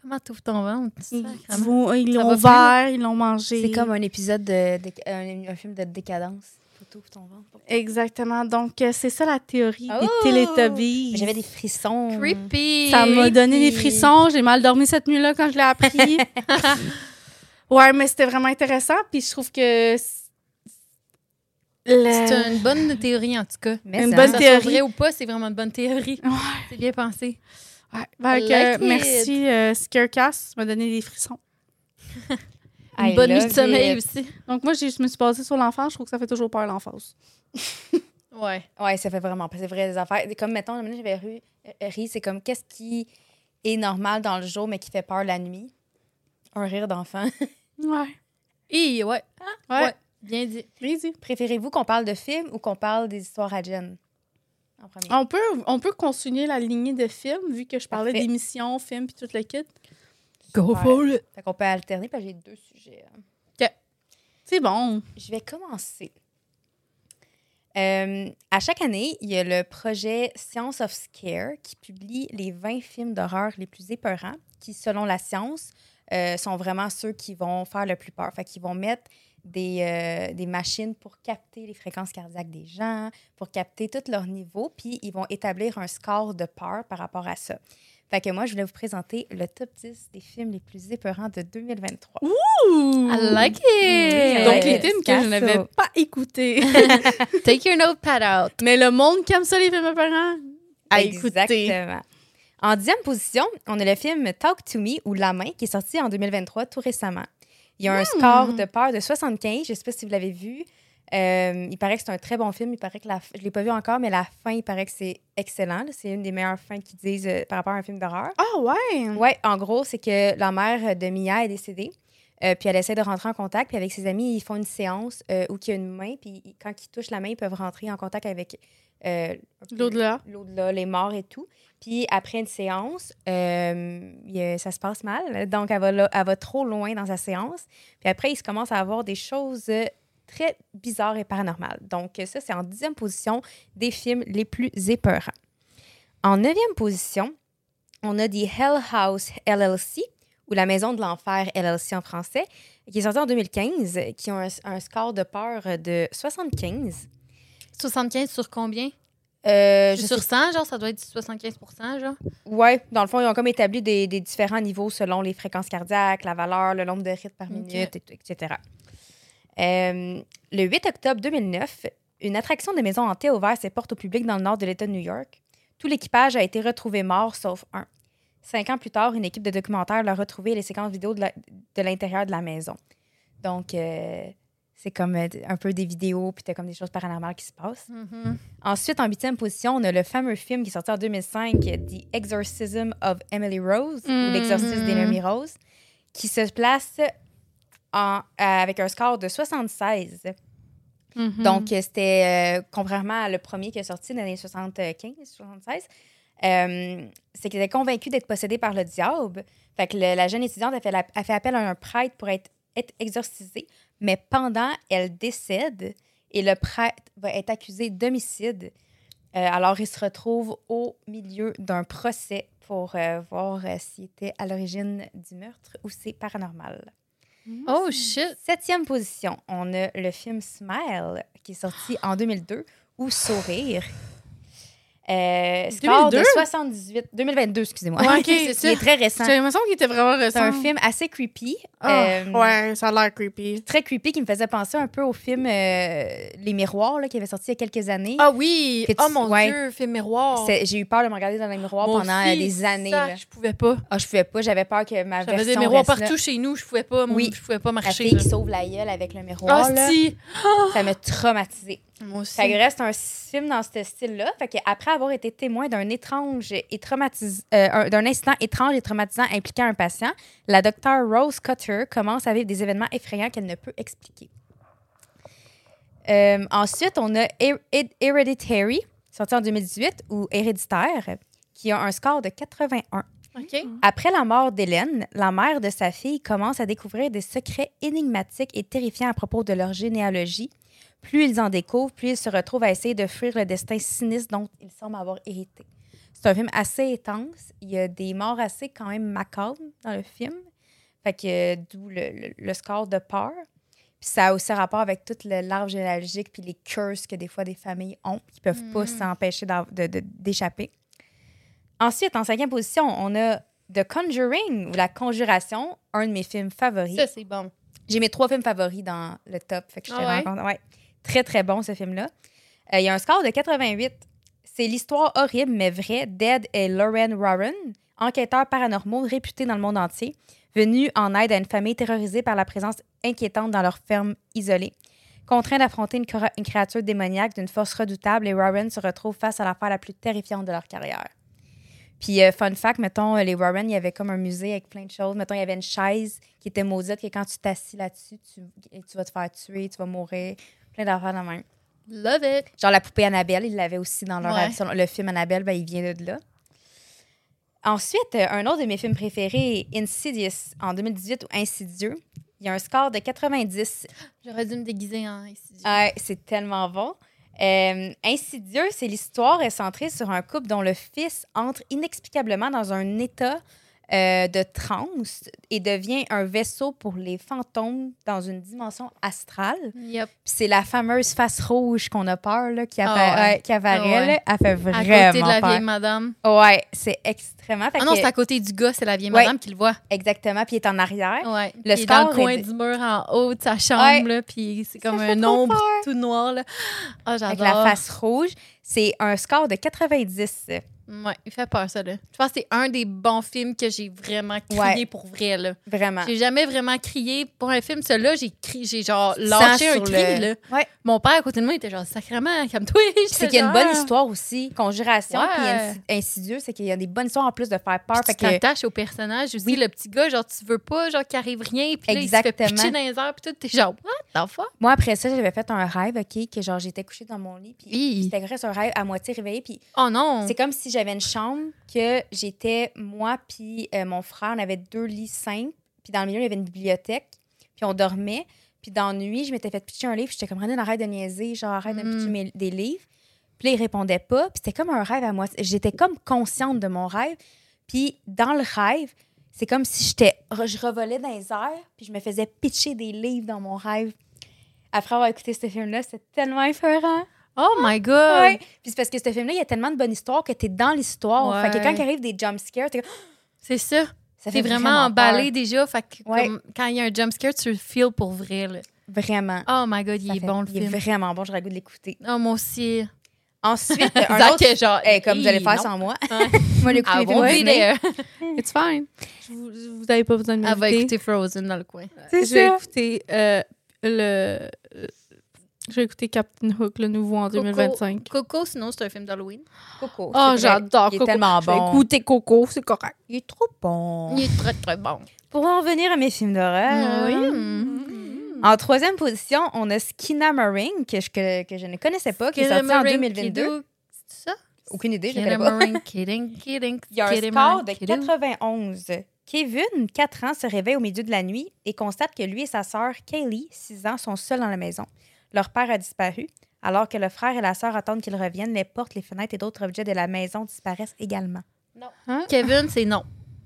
Comment t'ouvres ton ventre? Ils vont- l'ont plus, ouvert, ils l'ont mangé. C'est comme un épisode de, de- un, un film de décadence. Faut t'ouvrir ton ventre. Exactement. Donc, euh, c'est ça la théorie Oh! des Teletubbies. J'avais des frissons. Creepy! Ça m'a donné des frissons. J'ai mal dormi cette nuit-là quand je l'ai appris. ouais, mais c'était vraiment intéressant. Puis je trouve que... c'est- le- C'est une bonne théorie, en tout cas. Mais Une ça- bonne ça théorie. vrai ou pas, c'est vraiment une bonne théorie. Ouais. C'est bien pensé. Ouais. Like it. merci, euh, Scarecast. Ça m'a donné des frissons. Une I bonne nuit de sommeil it. aussi. Donc, moi, j'ai- je me suis basée sur l'enfance. Je trouve que ça fait toujours peur, l'enfance. Ouais. Ouais, ça fait vraiment c'est vrai des affaires. Comme, mettons, j'avais ri, ri, c'est comme qu'est-ce qui est normal dans le jour, mais qui fait peur la nuit? Un rire d'enfant. Ouais. Et ouais. Ouais. Ouais. Bien dit. Préférez-vous qu'on parle de films ou qu'on parle des histoires à Jen? En premier. On peut, on peut continuer la lignée de films, vu que je parlais d'émissions, films, puis tout le kit. Go Ouais. for it. Fait qu'on peut alterner, parce que j'ai deux sujets. hein. C'est bon. Je vais commencer. Euh, à chaque année, il y a le projet Science of Scare qui publie les 20 films d'horreur les plus épeurants qui, selon la science, euh, sont vraiment ceux qui vont faire le plus peur. Fait qu'ils vont mettre des, euh, des machines pour capter les fréquences cardiaques des gens, pour capter tout leur niveau, puis ils vont établir un score de peur par rapport à ça. Fait que moi, je voulais vous présenter le top 10 des films les plus épeurants de 2023. Ouh. I like it. Donc, les films que je n'avais pas écoutés. Take your notepad out. Mais le monde aime ça, les films parents, à écouter. Exactement. En dixième position, on a le film Talk to Me ou La main qui est sorti en 2023 tout récemment. Il y a un score de peur de 75. Je ne sais pas si vous l'avez vu. Euh, il paraît que c'est un très bon film. Il paraît que la, je ne l'ai pas vu encore, mais la fin, il paraît que c'est excellent. C'est une des meilleures fins qu'ils disent euh, par rapport à un film d'horreur. Ah ouais. Ouais, en gros, c'est que la mère de Mia est décédée. euh, puis elle essaie de rentrer en contact. Puis avec ses amis, ils font une séance où il y a une main. Puis quand ils touchent la main, ils peuvent rentrer en contact avec L'au-delà. l'au-delà, les morts et tout. Puis après une séance, euh, a- ça se passe mal. Donc, elle va, trop loin dans sa séance. Puis après, il se commence à avoir des choses euh, très bizarres et paranormales. Donc, ça, c'est en dixième position des films les plus épeurants. En neuvième position, on a The Hell House LLC, ou La Maison de l'Enfer LLC en français, qui est sorti en 2015, qui un, un score de peur de 75. 75 sur combien? Euh, je sur sais 100, genre, ça doit être 75 genre? Ouais, dans le fond, ils ont comme établi des, des différents niveaux selon les fréquences cardiaques, la valeur, le nombre de rythmes par minute, etc. Euh, le 8 octobre 2009, une attraction de maison hantée a ouvert ses portes au public dans le nord de l'État de New York. Tout l'équipage a été retrouvé mort, sauf un. Cinq ans plus tard, une équipe de documentaires l'a retrouvé et les séquences vidéo de l'intérieur de la maison. Donc, euh, c'est comme euh, un peu des vidéos, puis t'as comme des choses paranormales qui se passent. Ensuite, en huitième position, on a le fameux film qui est sorti en 2005, The Exorcism of Emily Rose, ou Mhm. L'exorcisme d'Emily Rose, qui se place en- euh, avec un score de 76. Mhm. Donc, euh, c'était, euh, contrairement à le premier qui est sorti dans les années 75-76, euh, c'est qu'elle était convaincue d'être possédée par le diable. Fait que le- la jeune étudiante a fait, la- a fait appel à un prêtre pour être, être exorcisée, mais pendant, elle décède et le prêtre va être accusé d'homicide. Euh, alors, il se retrouve au milieu d'un procès pour euh, voir euh, s'il était à l'origine du meurtre ou c'est paranormal. Oh shit! Septième position, on a le film Smile qui est sorti en 2002 ou Sourire. Euh, score 2002? de 78 2022 excusez-moi. Ouais, ok, c'est Il ça. est très récent. J'ai l'impression qu'il était vraiment récent. C'est un film assez creepy. Euh, ouais, ça a l'air creepy. Très creepy qui me faisait penser un peu au film euh, Les Miroirs là, qui avait sorti il y a quelques années. Ah oui! Tu- Oh mon ouais. Dieu, film miroir. J'ai eu peur de me regarder dans les miroirs pendant euh, des années. ça, là. Je pouvais pas. Ah, je pouvais pas. J'avais peur que ma J'avais version des miroirs là. partout chez nous, je pouvais pas, Oui. je pouvais pas La marcher. fille là. qui sauve la gueule avec le miroir, Ah, si! ça m'a traumatisée. Moi aussi. Fait que reste un film dans ce style-là. Fait que après avoir été témoin d'un étrange et traumatis- euh, un- d'un incident étrange et traumatisant impliquant un patient, la docteure Rose Cutter commence à vivre des événements effrayants qu'elle ne peut expliquer. Euh, ensuite, on a Her- Her- Hereditary, sorti en 2018, ou Héréditaire, qui a un score de 81. OK. Après la mort d'Hélène, la mère de sa fille commence à découvrir des secrets énigmatiques et terrifiants à propos de leur généalogie. Plus ils en découvrent, plus ils se retrouvent à essayer de fuir le destin sinistre dont ils semblent avoir hérité. C'est un film assez intense. Il y a des morts assez quand même macabres dans le film. Fait que euh, d'où le, le- le score de peur. Puis ça a aussi rapport avec tout l'arbre généalogique puis les curses que des fois des familles ont qui peuvent pas s'empêcher de- de- d'échapper. Ensuite, en cinquième position, on a The Conjuring ou La Conjuration, un de mes films favoris. Ça, c'est bon. J'ai mes trois films favoris dans le top. Fait que je Ah ouais? Ouais. Très, très bon, ce film-là. Euh, il y a un score de 88. C'est l'histoire horrible, mais vraie d'Ed et Lauren Warren, enquêteurs paranormaux réputés dans le monde entier, venus en aide à une famille terrorisée par la présence inquiétante dans leur ferme isolée. Contraint d'affronter une, créature démoniaque d'une force redoutable, les Warren se retrouvent face à l'affaire la plus terrifiante de leur carrière. Puis, euh, fun fact, mettons, euh, les Warren, il y avait comme un musée avec plein de choses. Mettons, il y avait une chaise qui était maudite, que quand tu t'assis là-dessus, tu vas te faire tuer, tu vas mourir. Plein d'affaires de même. Love it. Genre la poupée Annabelle, ils l'avaient aussi dans leur Ouais. le film Annabelle, ben, il vient de là. Ensuite, euh, un autre de mes films préférés, Insidious, en 2018, ou Insidieux. Il y a un score de 90. J'aurais dû me déguiser en ici. Ouais, c'est tellement bon. Euh, Insidieux, c'est l'histoire est centrée sur un couple dont le fils entre inexplicablement dans un état euh, de transe et devient un vaisseau pour les fantômes dans une dimension astrale. Yep. C'est la fameuse face rouge qu'on a peur, là, qui, Ah ouais. qui apparaît, Ah ouais. Elle fait À vraiment côté de la peur. vieille madame. Ouais, c'est extrêmement. Fait Ah non, que- c'est à côté du gars, c'est la vieille Ouais. madame qui le voit. Exactement, puis il est en arrière. Ouais. Le Le est dans le coin est- du mur en haut de sa chambre, là, puis c'est comme un ombre peur. tout noir. Là. Ah, Avec j'adore. la face rouge. C'est un score de 90. Ouais, il fait peur, ça. Là. Je pense que c'est un des bons films que j'ai vraiment crié Ouais. pour vrai. Là. Vraiment. J'ai jamais vraiment crié pour un film. Celui-là, j'ai crié, j'ai genre lâché un sur cri. le- Là. Ouais. Mon père à côté de moi il était genre sacrément comme toi. C'est qu'il y a une bonne histoire aussi. Conjuration, puis insi- insidieux, c'est qu'il y a des bonnes histoires en plus de faire peur. Puis que, au personnage aussi. Oui. Le petit gars, genre, tu veux pas genre qu'il arrive rien. Puis là, il se fait pitcher dans les airs. Puis tout, t'es genre, what the fuck? moi, après ça, j'avais fait un rêve, OK, que genre, j'étais couchée dans mon lit, puis vrai, c'est un rêve à moitié réveillé, puis Oh non. c'est comme si j'avais une chambre, que j'étais, moi, puis euh, mon frère, on avait deux lits simples, puis dans le milieu, il y avait une bibliothèque, puis on dormait, puis dans la nuit, je m'étais fait pitcher un livre, j'étais comme, René, arrête de niaiser, genre, arrête de Mm. pitcher mes- des livres. Puis là, il répondait pas, puis c'était comme un rêve à moi. J'étais comme consciente de mon rêve, puis dans le rêve, c'est comme si j'étais, je revolais dans les airs, puis je me faisais pitcher des livres dans mon rêve. Après avoir écouté ce film-là, c'était tellement effrayant. Oh my god. Ouais. Puis c'est parce que ce film-là, il y a tellement de bonnes histoires que t'es dans l'histoire. Fait que quand il arrive des jump scares, t'es comme, C'est ça. ça T'es fait vraiment, peur. emballé déjà. Fait que Ouais. comme, quand il y a un jumpscare, tu le feel pour vrai. Là. Vraiment. Oh my god, il Ça est fait- bon le Il est film. vraiment bon, j'aurais le goût de l'écouter. Oh, moi aussi. Ensuite, un Zach autre. est genre. Eh, comme vous allez faire non. sans moi. Moi, l'écouter there. It's fine. Vous, vous avez pas besoin de Elle va m'écouter. écouter Frozen dans le coin. C'est Je vais écouter euh, le. Je vais écouter Captain Hook, le nouveau en 2025. Coco, sinon, c'est un film d'Halloween. Coco. Oh, j'adore Il est Coco. tellement Je vais bon. écouter Coco, c'est correct. Il est trop bon. Il est très, très bon. Pour en venir à mes films d'horreur. Oui. En troisième position, on a Skinamarink, que je, que, que je ne connaissais pas, qui est sorti en 2022. C'est ça? Aucune idée, je ne connais pas. Kidding, kidding, Il y a un score de kidding. 91. Kevin, 4 ans, se réveille au milieu de la nuit et constate que lui et sa sœur Kaylee, 6 ans, sont seuls dans la maison. Leur père a disparu. Alors que le frère et la sœur attendent qu'ils reviennent, les portes, les fenêtres et d'autres objets de la maison disparaissent également. Kevin, c'est non.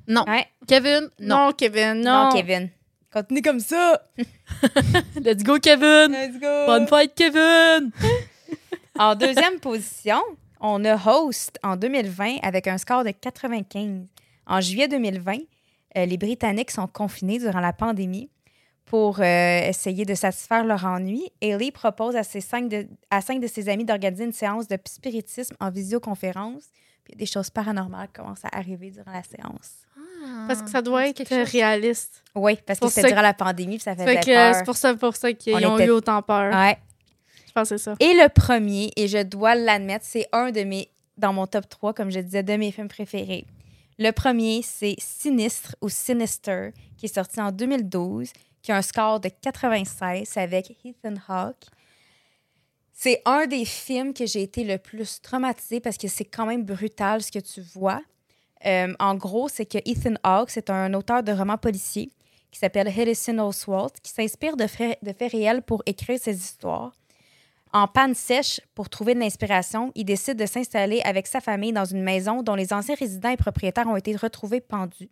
Non. Ouais. Kevin, non. Non, Kevin, Non, non. Kevin. Continue comme ça. Let's go, Kevin. Let's go. Bonne fête, Kevin. En deuxième position, on a Host en 2020 avec un score de 95. En juillet 2020, euh, les Britanniques sont confinés durant la pandémie. Pour euh, essayer de satisfaire leur ennui, Haley propose à, ses cinq de, à cinq de ses amis d'organiser une séance de spiritisme en visioconférence. Puis des choses paranormales commencent à arriver durant la séance. Parce que ça doit être Quelque chose. réaliste. Oui, parce que c'était durant la pandémie, puis ça faisait Fait que peur. c'est pour ça, pour ça qu'ils On ont était- eu autant peur. Ouais. Je pense que c'est ça. Et le premier, et je dois l'admettre, c'est un de mes, dans mon top 3, comme je disais, de mes films préférés. Le premier, c'est Sinistre ou Sinister, qui est sorti en 2012, qui a un score de 96 c'est avec Ethan Hawke. C'est un des films que j'ai été le plus traumatisée parce que c'est quand même brutal ce que tu vois. Euh, en gros, c'est que Ethan Hawke, c'est un auteur de romans policiers qui s'appelle Harrison Oswald, qui s'inspire de faits, de faits réels pour écrire ses histoires. En panne sèche, pour trouver de l'inspiration, il décide de s'installer avec sa famille dans une maison dont les anciens résidents et propriétaires ont été retrouvés pendus.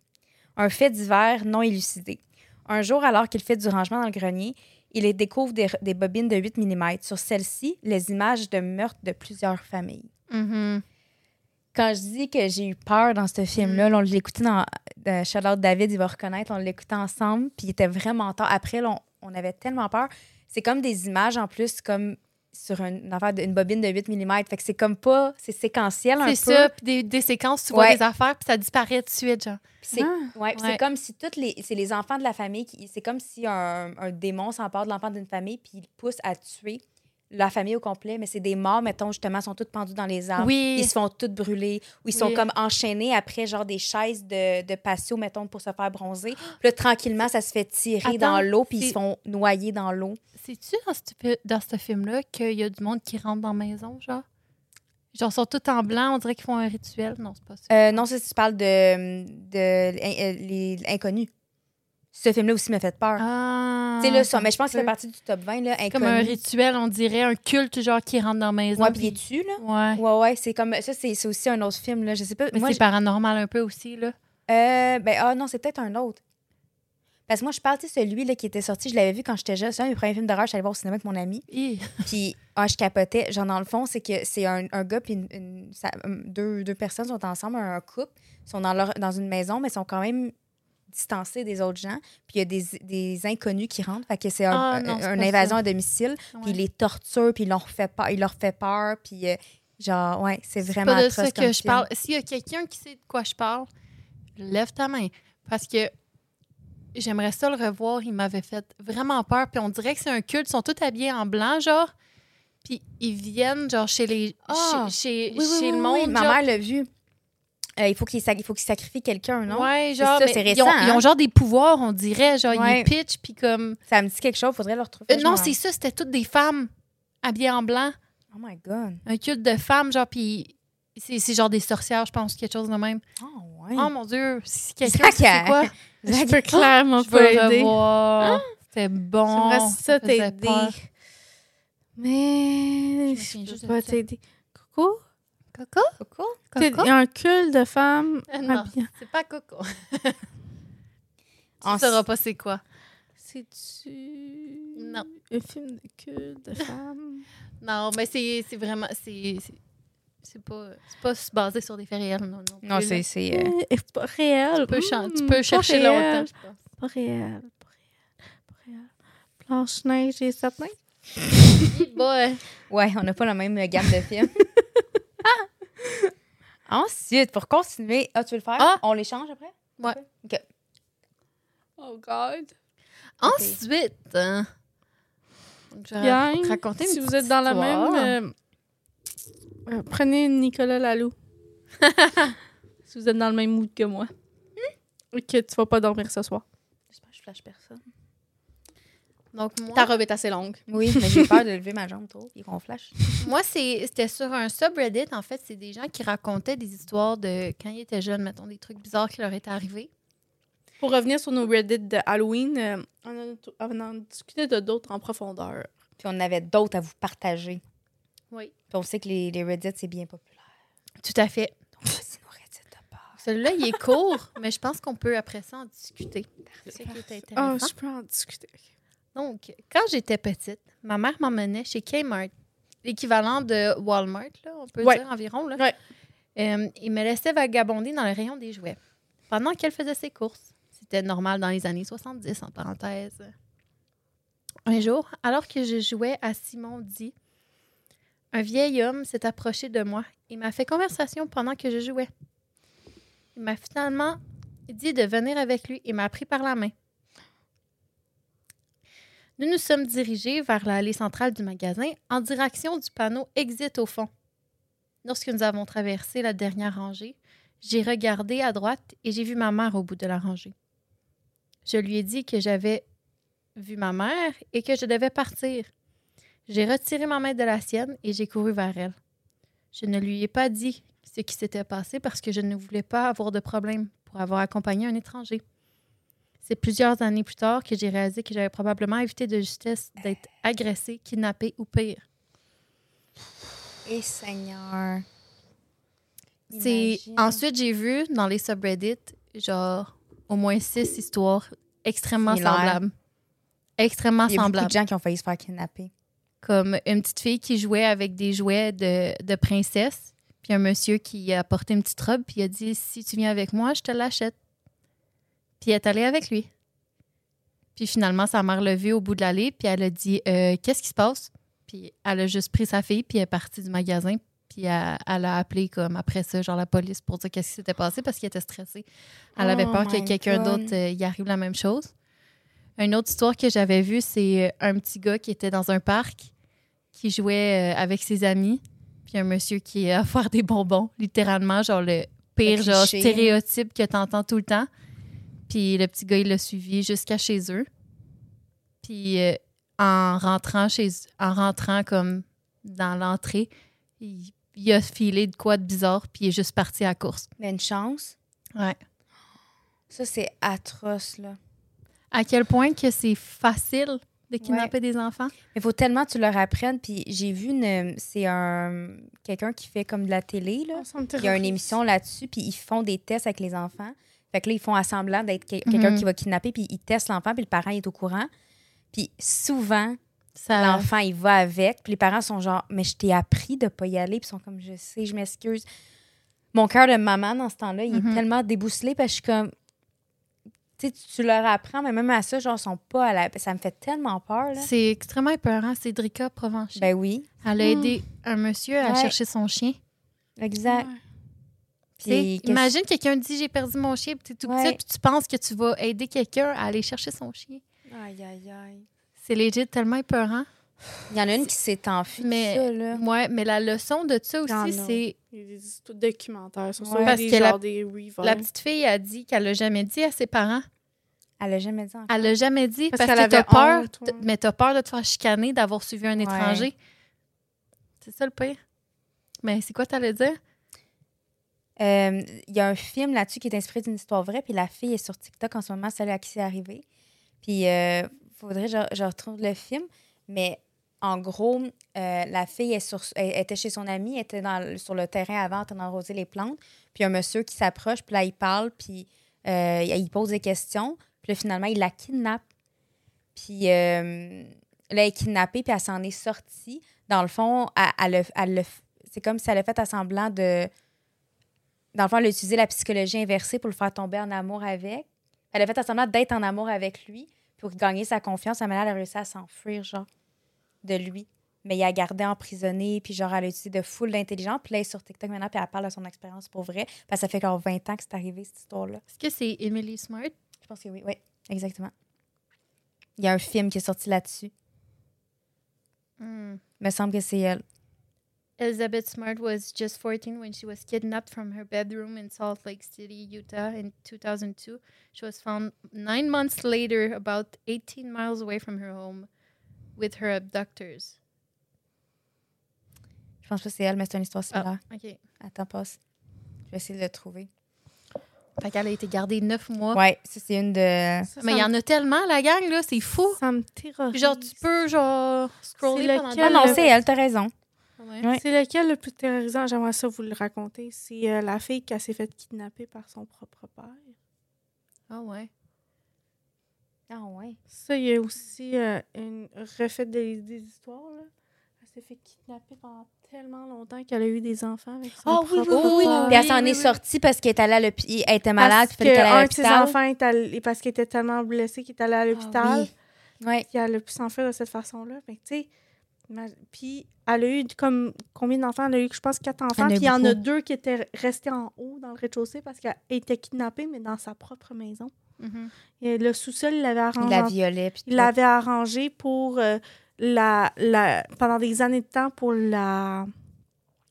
Un fait divers non élucidé. Un jour, alors qu'il fait du rangement dans le grenier, il y découvre des, des bobines de 8 mm. Sur celles-ci, les images de meurtres de plusieurs familles. Mhm. Quand je dis que j'ai eu peur dans ce film-là, là, on l'a écouté dans euh, Shout out David, il va reconnaître, on l'écoutait ensemble, puis il était vraiment tard. Après, là, on, on avait tellement peur. C'est comme des images en plus, comme sur un- une, affaire de- une bobine de 8 mm. Fait que c'est comme pas. C'est séquentiel un peu. C'est ça, des, des séquences, tu vois Ouais. des affaires, puis ça disparaît tout de suite, genre. C'est Ah. ouais, Ouais. c'est comme si toutes les. C'est les enfants de la famille. qui C'est comme si un, un démon s'empare de l'enfant d'une famille, puis il pousse à tuer la famille au complet. Mais c'est des morts, mettons, justement, sont toutes pendues dans les arbres. Oui. Ils se font toutes brûler. Ou ils sont comme enchaînés après, genre des chaises de, de patio, mettons, pour se faire bronzer. Puis là, tranquillement, ça se fait tirer Attends, dans l'eau, puis ils se font noyer dans l'eau. C'est-tu dans ce, dans ce film-là qu'il y a du monde qui rentre dans la maison, genre? Genre, ils sont tous en blanc, on dirait qu'ils font un rituel. Non, c'est pas ça. Euh, non, ça, tu parles de, de, euh, les inconnus. Ce film-là aussi m'a fait peur. Ah, tu sais, là, ça, mais je pense qu'il fait partie du top 20, là, comme un rituel, on dirait, un culte, genre, qui rentre dans la maison. Ouais, puis il est dessus, là. Ouais. Ouais, ouais, c'est comme. Ça, c'est aussi un autre film, là. Je sais pas. Mais c'est paranormal un peu aussi, là. euh, ben, ah non, c'est peut-être un autre. Parce que moi, je parle, tu sais, celui là, qui était sorti, je l'avais vu quand j'étais jeune. C'est un des premiers films d'horreur, je suis allée voir au cinéma avec mon ami. Puis, ah, je capotais. Genre, dans le fond, c'est que c'est un, un gars, puis une, une- ça- deux, deux personnes sont ensemble, un couple, sont dans, leur, dans une maison, mais sont quand même distancés des autres gens. Puis, il y a des, des inconnus qui rentrent. Fait que c'est un, Ah, non, un- une invasion ça. à domicile. Puis, ils les torturent, puis ils leur, fait peur, ils leur fait peur. Puis, euh, genre, ouais, c'est vraiment pas de ça que je parle. S'il y a quelqu'un qui sait de quoi je parle, lève ta main. Parce que j'aimerais ça le revoir. Il m'avait fait vraiment peur. Puis on dirait que c'est un culte. Ils sont tous habillés en blanc, genre. Puis ils viennent, genre, chez les Ah! chez, chez, Oui, oui, chez oui, le monde. Ma mère l'a vu. Euh, il faut qu'il sac- il faut qu'il sacrifie quelqu'un, non? C'est genre, ça, mais c'est ils, ont, récent, ils ont hein? genre des pouvoirs, on dirait. Genre, Ouais. ils pitchent, puis comme. Ça me dit quelque chose, faudrait le retrouver. Euh, non, c'est ça, c'était toutes des femmes habillées en blanc. Oh my God. Un culte de femmes, genre, puis c'est c'est genre des sorcières, je pense, quelque chose de même. Oh, ouais. Oh mon Dieu, si quelqu'un Zach, sait quoi, Je peux clairement pas aider. revoir. C'était bon. J'aimerais ça t'aider. Mais Je peux pas t'aider. Coco? Coco? Coco? Il y a un culte de femmes Euh, non, c'est pas Coco. En- tu sauras pas c'est quoi. C'est-tu... Non. Un film de culte de femmes? Non, mais c'est c'est vraiment... C'est c'est- c'est pas, c'est pas basé sur des faits réels, non. Non, Non, c'est. euh, c'est pas réel. Tu peux, chan- tu Hmm, peux chercher réel. longtemps, je pense. Pas réel. Pas réel. Pas réel. Blanche-Neige et Sapin? Boy. Ouais, on n'a pas la même gamme de films. Ensuite, pour continuer. Ah, tu veux le faire? Ah! On les change après? Ouais. OK. Oh, God. Ensuite, hein, donc, je vais Gang, raconter une si vous petite êtes dans la histoire. même... euh, euh, prenez Nicolas Lalou. si vous êtes dans le même mood que moi. Et que tu vas pas dormir ce soir. J'espère que je flash personne. Donc, moi, Ta robe est assez longue. Oui, mais j'ai peur de lever ma jambe trop et qu'on flash. Moi, c'est- c'était sur un subreddit. En fait, c'est des gens qui racontaient des histoires de quand ils étaient jeunes, mettons, des trucs bizarres qui leur étaient arrivés. Pour revenir sur nos Reddit de Halloween, euh, on, a, on en discutait de d'autres en profondeur. Puis on avait d'autres à vous partager. Oui. Puis on sait que les, les Reddit, c'est bien populaire. Tout à fait. Donc, nos Reddit de part. Celui-là, il est court, mais je pense qu'on peut après ça en discuter. C'est ça qui est Ah, intéressant. je peux en discuter. Donc, quand j'étais petite, ma mère m'emmenait chez Kmart, l'équivalent de Walmart, là, on peut Ouais. dire environ. Là. Ouais. Euh, il me laissait vagabonder dans le rayon des jouets pendant qu'elle faisait ses courses. C'était normal dans les années 70, en parenthèse. Un jour, alors que je jouais à Simon dit, un vieil homme s'est approché de moi et m'a fait conversation pendant que je jouais. Il m'a finalement dit de venir avec lui et m'a pris par la main. Nous nous sommes dirigés vers l'allée centrale du magasin en direction du panneau Exit au fond. Lorsque nous avons traversé la dernière rangée, j'ai regardé à droite et j'ai vu ma mère au bout de la rangée. Je lui ai dit que j'avais vu ma mère et que je devais partir. J'ai retiré ma main de la sienne et j'ai couru vers elle. Je ne lui ai pas dit ce qui s'était passé parce que je ne voulais pas avoir de problème pour avoir accompagné un étranger. C'est plusieurs années plus tard que j'ai réalisé que j'avais probablement évité de justesse d'être agressée, kidnappée ou pire. Et Seigneur. C'est Imagine. ensuite j'ai vu dans les subreddits genre au moins six histoires extrêmement semblables. Extrêmement Il y a beaucoup semblables. de gens qui ont failli se faire kidnapper. Comme une petite fille qui jouait avec des jouets de, de princesse, puis un monsieur qui a porté une petite robe, puis il a dit si tu viens avec moi, je te l'achète. Puis elle est allée avec lui. Puis finalement, sa mère l'a vu au bout de l'allée, puis elle a dit Euh, Qu'est-ce qui se passe? Puis elle a juste pris sa fille, puis elle est partie du magasin. Puis elle, elle a appelé comme après ça, genre la police pour dire qu'est-ce qui s'était passé parce qu'elle était stressée. Elle avait Oh peur que quelqu'un d'autre euh, y arrive la même chose. Une autre histoire que j'avais vue, c'est euh, un petit gars qui était dans un parc, qui jouait avec ses amis, puis un monsieur qui est à faire des bonbons, littéralement, genre le pire genre stéréotype que t'entends tout le temps. Puis le petit gars, il l'a suivi jusqu'à chez eux. Puis euh, en rentrant chez en rentrant comme dans l'entrée, il, il a filé de quoi de bizarre, puis il est juste parti à la course. Mais une chance? Ouais. Ça, c'est atroce, là. À quel point que c'est facile de kidnapper des enfants? Il faut tellement que tu leur apprennes. Puis j'ai vu une. C'est un. Quelqu'un qui fait comme de la télé, là. Il y a une émission là-dessus, puis ils font des tests avec les enfants. Fait que là, ils font à semblant d'être quel- quelqu'un Mhm. qui va kidnapper, puis ils testent l'enfant, puis le parent est au courant. Puis souvent, Ça, l'enfant, il va avec, puis les parents sont genre, mais je t'ai appris de pas y aller, puis ils sont comme, je sais, je m'excuse. Mon cœur de maman, dans ce temps-là, il Mhm. est tellement débousselé, parce que je suis comme, tu sais, tu- leur apprends, mais même à ça, genre, ils sont pas à la. Ça me fait tellement peur, là. c'est extrêmement épeurant. C'est Drika Provencher. Ben oui, Elle a aidé un monsieur à Ouais. chercher son chien. exact. Ouais. Puis imagine quelqu'un dit j'ai perdu mon chien, puis t'es tout Ouais. petit, puis tu penses que tu vas aider quelqu'un à aller chercher son chien. Aïe, aïe, aïe. C'est legit tellement épeurant. Il y en a une qui s'est enfuie, Mais- ça, là. Ouais, mais la leçon de ça aussi, c'est Il y a des histoires documentaires sur Ouais. ça. Parce des, que la- des la petite fille a dit qu'elle l'a jamais dit à ses parents. Elle a jamais dit encore. Elle l'a jamais dit Parce parce, qu'elle que t'as peur, honte, ouais. t- mais t'as peur de te faire chicaner, d'avoir suivi un Ouais. étranger. C'est ça le pire. Mais c'est quoi t'allais dire? Euh, Il y a un film là-dessus qui est inspiré d'une histoire vraie, puis la fille est sur TikTok en ce moment, celle à qui c'est arrivé. Puis, euh, faudrait que je, retrouve le film. Mais en gros, euh, la fille est sur, elle était chez son amie, était sur le terrain avant en train d'arroser les plantes. Puis, un monsieur qui s'approche, puis là, il parle, puis euh, il pose des questions. Puis là, finalement, il la kidnappe. Puis là, elle est kidnappée, puis elle s'en est sortie. Dans le fond, elle, a- a- c'est comme si elle a fait à semblant de dans le fond, elle a utilisé la psychologie inversée pour le faire tomber en amour avec. Elle a fait semblant d'être en amour avec lui pour gagner sa confiance. À elle a réussi à s'enfuir, genre, de lui. Mais il a gardé emprisonné, puis genre, elle a utilisé de full d'intelligence. Puis là, elle est sur TikTok maintenant, puis elle parle de son expérience pour vrai. Parce que ça fait genre 20 ans que c'est arrivé, cette histoire-là. Est-ce que c'est Emily Smart? Je pense que oui, oui, exactement. Il y a un film qui est sorti là-dessus. Hmm. Il me semble que c'est elle. Elizabeth Smart was just 14 when she was kidnapped from her bedroom in Salt Lake City, Utah in 2002. She was found nine months later, about 18 miles away from her home, with her abductors. Je pense pas que c'est elle, mais c'est une histoire similaire. OK. Attends, passe. Je vais essayer de le trouver. Fait qu'elle a été gardée neuf mois. Ouais, ça, c'est une de. Ça, Mais il y en a tellement, la gang, là, c'est fou. Ça me terrorise. Genre, tu peux, genre, scroller pendant lequel, Ah deux non, c'est elle, t'as raison. Ouais. Ouais. C'est lequel le plus terrorisant? J'aimerais ça vous le raconter. C'est euh, la fille qui s'est fait kidnapper par son propre père. Ah ouais. Ah ouais. Ça, il y a aussi euh, une refait des, des histoires. Là. Elle s'est fait kidnapper pendant tellement longtemps qu'elle a eu des enfants avec son Ah oui, oui, oui, oui. père. Puis elle s'en oui, est oui. sortie parce qu'elle est allée à l'hôpital. Elle était malade, Parce à qu'un de ses enfants est allé, parce qu'il était tellement blessé qu'il est allé à l'hôpital. oui. Ouais. Puis elle a pu s'enfuir de cette façon-là. Que, tu sais, puis elle a eu comme combien d'enfants? Elle a eu, je pense, quatre enfants. Puis il y en a deux qui étaient restés en haut dans le rez-de-chaussée parce qu'elle était kidnappée, mais dans sa propre maison. Mhm. Et le sous-sol, il l'avait Il arrangé. la en- violait. puis Il l'avait arrangé pour euh, la, la, pendant des années de temps pour la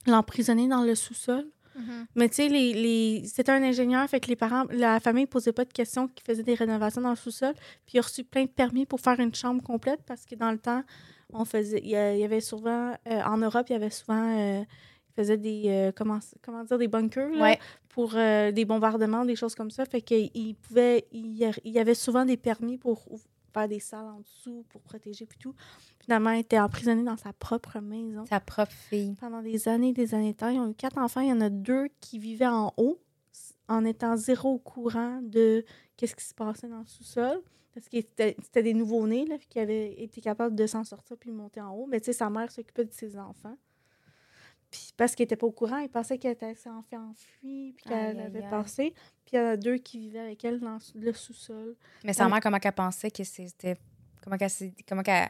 l'emprisonner dans le sous-sol. Mhm. Mais tu sais, les, les... c'était un ingénieur, fait que les parents, la famille posait pas de questions, qui faisait des rénovations dans le sous-sol. Puis il a reçu plein de permis pour faire une chambre complète parce que dans le temps, on faisait, il y avait souvent, euh, en Europe, il y avait souvent, euh, ils faisaient des, euh, comment, comment dire, des bunkers là, Ouais. pour des bombardements, des choses comme ça. Fait qu'il pouvait, il y avait souvent des permis pour ou- faire des salles en dessous pour protéger puis tout. Finalement, il était emprisonné dans sa propre maison Sa propre fille. pendant des années, des années de temps. Ils ont eu quatre enfants. Il y en a deux qui vivaient en haut, en étant zéro au courant de qu'est-ce qui se passait dans le sous-sol. Parce que c'était des nouveaux-nés là, qui avaient été capables de s'en sortir puis monter en haut. Mais tu sais, sa mère s'occupait de ses enfants. Puis parce qu'elle n'était pas au courant, il pensait qu'elle était fait enfui puis qu'elle avait passé. Puis il y en a deux qui vivaient avec elle dans le sous-sol. Mais sa Ouais. mère, comment qu'elle pensait que c'était. Comment qu'elle s'est- Comment qu'elle.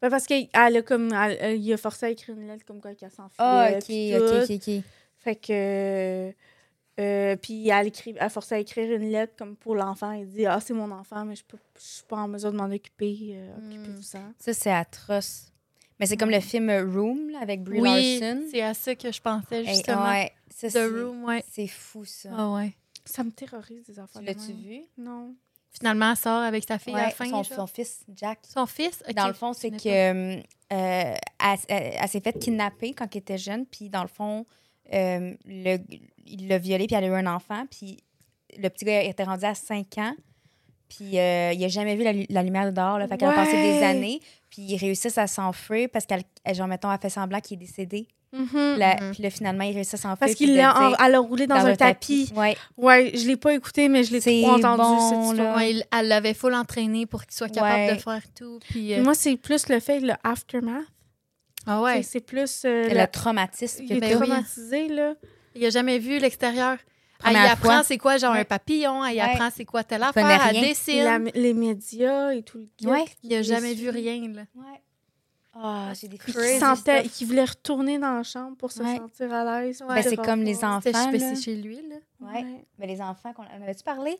Ben, parce qu'il a comme. elle- elle- il a forcé à écrire une lettre comme quoi qu'elle s'enfuit. Ah, ok, ok, ok, ok. Fait que. Euh, puis elle, écrit, elle a forcé à écrire une lettre comme pour l'enfant. Elle dit Ah, c'est mon enfant, mais je peux je suis pas en mesure de m'en occuper. euh, Mm. Occupez-vous-en. Ça, c'est atroce. Mais c'est comme le film Room, là, avec Brie Oui, Larson. c'est à ça que je pensais, Hey, justement. ouais, ça, The c'est- Room, ouais. C'est fou, ça. Ah ouais. Ça me terrorise, des enfants. L'as-tu vu? Non. Finalement, elle sort avec sa fille à la Ouais, fin. son, fils, Jack. Son fils? Ok. Dans le fond, c'est que euh, euh, elle, elle- elle s'est fait kidnapper quand elle était jeune, puis dans le fond, euh, le- il l'a violée, puis elle a eu un enfant, puis le petit gars était rendu à 5 ans, puis euh, il a jamais vu la, lu- la lumière de dehors, là, fait qu'elle a passé des années, puis ils réussissent à s'enfuir parce qu'elle, elle, genre, mettons, elle fait semblant qu'il est décédé. Mhm. Là, Mhm. Puis là, finalement, ils réussissent à s'enfuir. Parce qu'il l'a en- dire elle a roulé dans, un tapis. Ouais. Ouais, je l'ai pas écouté, mais je l'ai C'est trop entendu, bon, cette là. Ouais, il- elle l'avait full entraîné pour qu'il soit capable Ouais. de faire tout. Puis, Puis euh, Moi, c'est plus le fait, le aftermath. Ah ouais. C'est- plus. euh, Le traumatisme. Il est oui. traumatisé, là. Il a jamais vu l'extérieur. Elle Première y apprend c'est quoi, genre Ouais. un papillon. Elle y Ouais. apprend c'est quoi telle affaire. Elle rien. dessine. La- les médias et tout le. Ouais. Il a Les jamais vu rien. Là. Ouais. Ah, j'ai des qu'il sentait, qu'il voulait retourner dans la chambre pour se Ouais. sentir à l'aise. Ben, c'est comme les enfants. C'était chez lui. Là. Ouais. Mais les enfants, qu'on... en avais-tu parlé?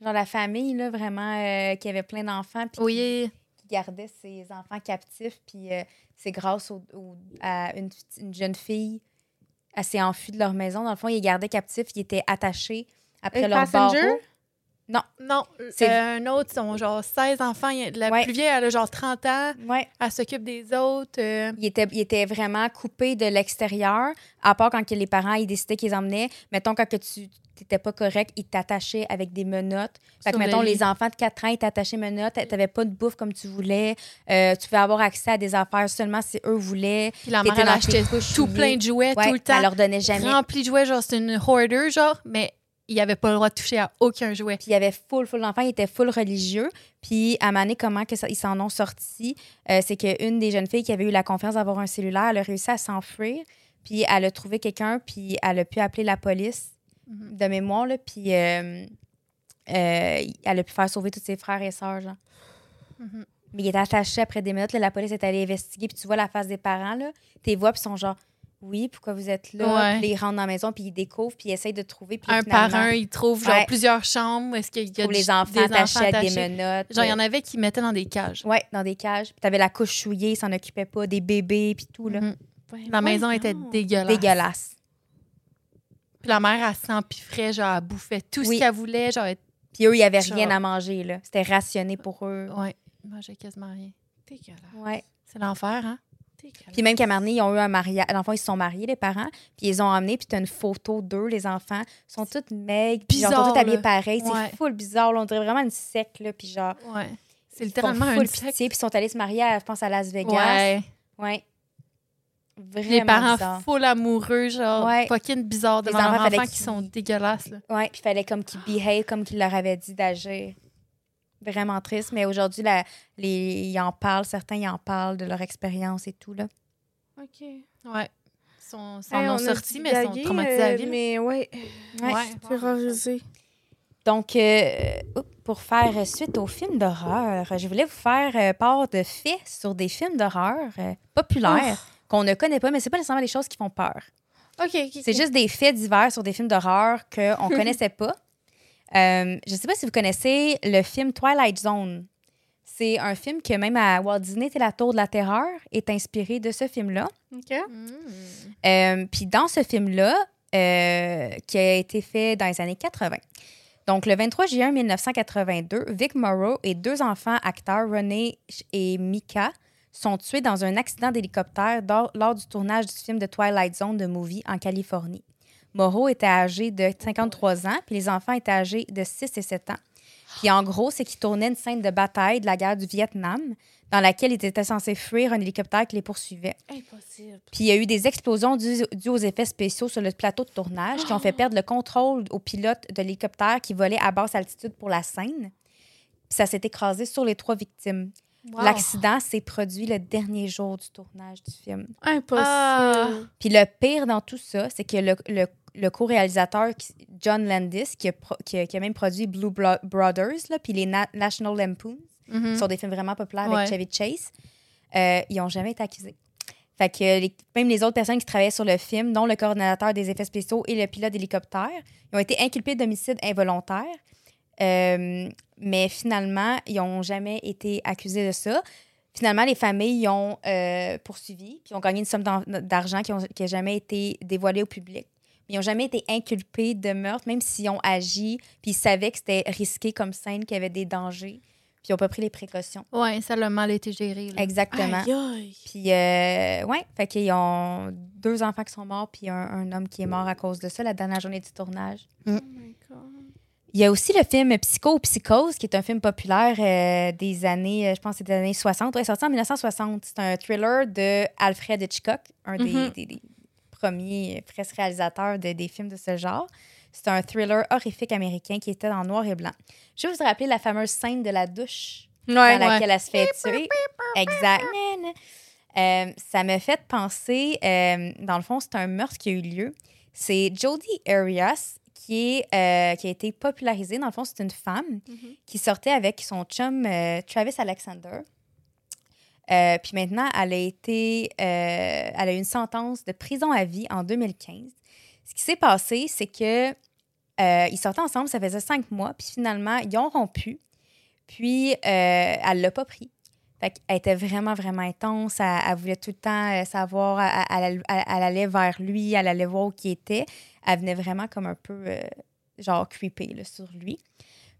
Genre la famille, là, vraiment, euh, qui avait plein d'enfants, Oui. qui, qui gardait ses enfants captifs, puis euh, c'est grâce au- au- à une, jeune fille, elle s'est enfuie de leur maison. Dans le fond, ils les gardaient captifs, ils étaient attachés après Et leur barreau. Non, C'est- euh, un autre, ils ont genre 16 enfants. Il La Ouais. plus vieille, elle a genre 30 ans. Ouais. Elle s'occupe des autres. euh, Ils étaient, ils étaient vraiment coupés de l'extérieur, à part quand les parents ils décidaient qu'ils les emmenaient. Mettons, quand que tu n'étais pas correct, ils t'attachaient avec des menottes. Fait que, mettons, les enfants de 4 ans, ils t'attachaient menottes. Tu n'avais pas de bouffe comme tu voulais. Euh, tu pouvais avoir accès à des affaires seulement si eux voulaient. Puis la mère, elle achetait tout plein de jouets Ouais, tout le temps. Elle leur donnait jamais. Rempli de jouets, genre c'est une hoarder, genre, mais il avait pas le droit de toucher à aucun jouet. Puis il y avait full, full d'enfants, ils étaient full religieux. Puis à Mané, comment que ça, ils s'en ont sorti, euh, c'est qu'une des jeunes filles qui avait eu la confiance d'avoir un cellulaire, elle a réussi à s'enfuir. Puis elle a trouvé quelqu'un, puis elle a pu appeler la police Mhm. de mémoire, là, puis euh, euh, elle a pu faire sauver tous ses frères et sœurs, genre. Mhm. Mais il était attaché après des minutes, là, la police est allée investiguer, puis tu vois la face des parents, là, t'es vois, puis sont genre, oui, pourquoi vous êtes là? Ouais. Puis ils rentrent dans la maison, puis ils découvrent, puis ils essayent de trouver, puis Un par un, ils trouvent genre Ouais. plusieurs chambres. Est-ce qu'il y a ils du- les enfants des attachés à des menottes. Genre, il y en avait qui mettaient dans des cages. Ouais, dans des cages. Puis t'avais la couche souillée, ils s'en occupaient pas, des bébés, puis tout, là. Mhm. Ben, La maison était dégueulasse. Dégueulasse. Puis la mère, elle s'empiffrait, genre, elle bouffait tout Oui. ce qu'elle voulait. Genre, elle... Puis eux, il y avait Genre- rien à manger, là. C'était rationné pour eux. ouais, elle mangeait quasiment rien. Dégueulasse. Ouais. C'est l'enfer, hein? Puis même qu'à un moment donné, ils ont eu un mariage. L'enfant, ils se sont mariés, les parents. Puis ils ont emmenés, puis t'as une photo d'eux, les enfants. Ils sont toutes maigres, puis ils sont tous habillés pareil. Ouais. C'est full bizarre, là. On dirait vraiment une secte, là. Puis genre, Ouais. C'est littéralement full secte. pitié, puis ils sont allés se marier, à, je pense, à Las Vegas. Ouais. Ouais. Vraiment Les parents bizarre. full amoureux, genre, Ouais. fucking bizarre devant Les leurs enfants, enfants, qui qu'ils- sont dégueulasses, là. Ouais, puis il fallait comme qu'ils behave comme qu'il leur avait dit d'agir. Vraiment triste, mais aujourd'hui, la- les, ils en parlent, certains ils en parlent de leur expérience et tout. Là. OK. Ouais. Ils sont, s'en Hey, ont on a sorti, mais ils sont traumatisés à euh, vie. Mais ouais, Ouais. Ouais. terrorisé. Donc, euh, pour faire suite aux films d'horreur, je voulais vous faire euh, part de faits sur des films d'horreur euh, populaires qu'on ne connaît pas, mais c'est pas nécessairement des choses qui font peur. OK. C'est juste des faits divers sur des films d'horreur qu'on connaissait pas. Euh, je sais pas si vous connaissez le film Twilight Zone. C'est un film que même à Walt Disney, c'est la Tour de la Terreur, est inspiré de ce film-là. OK. Euh, Puis dans ce film-là, euh, qui a été fait dans les années 80, donc le 23 juin 1982, Vic Morrow et deux enfants acteurs, René et Mika, sont tués dans un accident d'hélicoptère lors du tournage du film de Twilight Zone de Movie en Californie. Morrow était âgé de 53 ans, puis les enfants étaient âgés de 6 et 7 ans. Puis en gros, c'est qu'ils tournaient une scène de bataille de la guerre du Vietnam, dans laquelle ils étaient censés fuir un hélicoptère qui les poursuivait. Impossible. Puis il y a eu des explosions dues, dues aux effets spéciaux sur le plateau de tournage qui ont fait perdre le contrôle aux pilotes de l'hélicoptère qui volaient à basse altitude pour la scène. Puis ça s'est écrasé sur les trois victimes. Wow. L'accident s'est produit le dernier jour du tournage du film. Impossible. Ah. Puis le pire dans tout ça, c'est que le, le, le co-réalisateur John Landis, qui a, pro- qui a- qui a même produit Blue Bro- Brothers, là, puis les Na- National Lampoons, Mhm. qui sont des films vraiment populaires Ouais. avec Chevy Chase, euh, ils n'ont jamais été accusés. Fait que les- même les autres personnes qui travaillaient sur le film, dont le coordonnateur des effets spéciaux et le pilote d'hélicoptère, ils ont été inculpés d'homicide involontaire. Euh, mais finalement, ils n'ont jamais été accusés de ça. Finalement, les familles ont euh, poursuivi, puis ont gagné une somme d'argent qui n'a jamais été dévoilée au public. Mais ils n'ont jamais été inculpés de meurtre, même s'ils ont agi, puis ils savaient que c'était risqué comme scène, qu'il y avait des dangers, puis ils n'ont pas pris les précautions. Ouais, ça a mal été géré. là. Exactement. Aïe, aïe. Puis, euh, ouais, fait qu'ils ont deux enfants qui sont morts, puis un, un homme qui est mort à cause de ça, la dernière journée du tournage. Oh my God. Il y a aussi le film Psycho ou Psychose, qui est un film populaire euh, des années, euh, je pense que c'est des années 60. Ouais, sorti en 1960. C'est un thriller de Alfred Hitchcock, un des, Mhm. des- des premiers euh, presque réalisateurs de- des films de ce genre. C'est un thriller horrifique américain qui était en noir et blanc. Je vais vous rappeler la fameuse scène de la douche Ouais, dans laquelle elle se fait tuer. Exact. Euh, ça me fait penser, euh, dans le fond, c'est un meurtre qui a eu lieu. C'est Jodie Arias qui, est, euh, qui a été popularisée. Dans le fond, c'est une femme Mhm. qui sortait avec son chum euh, Travis Alexander. Euh, puis maintenant, elle a été, euh, elle a eu une sentence de prison à vie en 2015. Ce qui s'est passé, c'est que euh, sortaient ensemble, ça faisait cinq mois, puis finalement, ils ont rompu. Puis, elle l'a pas pris. Fait qu'elle était vraiment, vraiment intense. Elle, elle voulait tout le temps savoir. Elle, elle- elle- elle allait vers lui, elle allait voir où il était. Elle venait vraiment comme un peu, genre, creepy sur lui.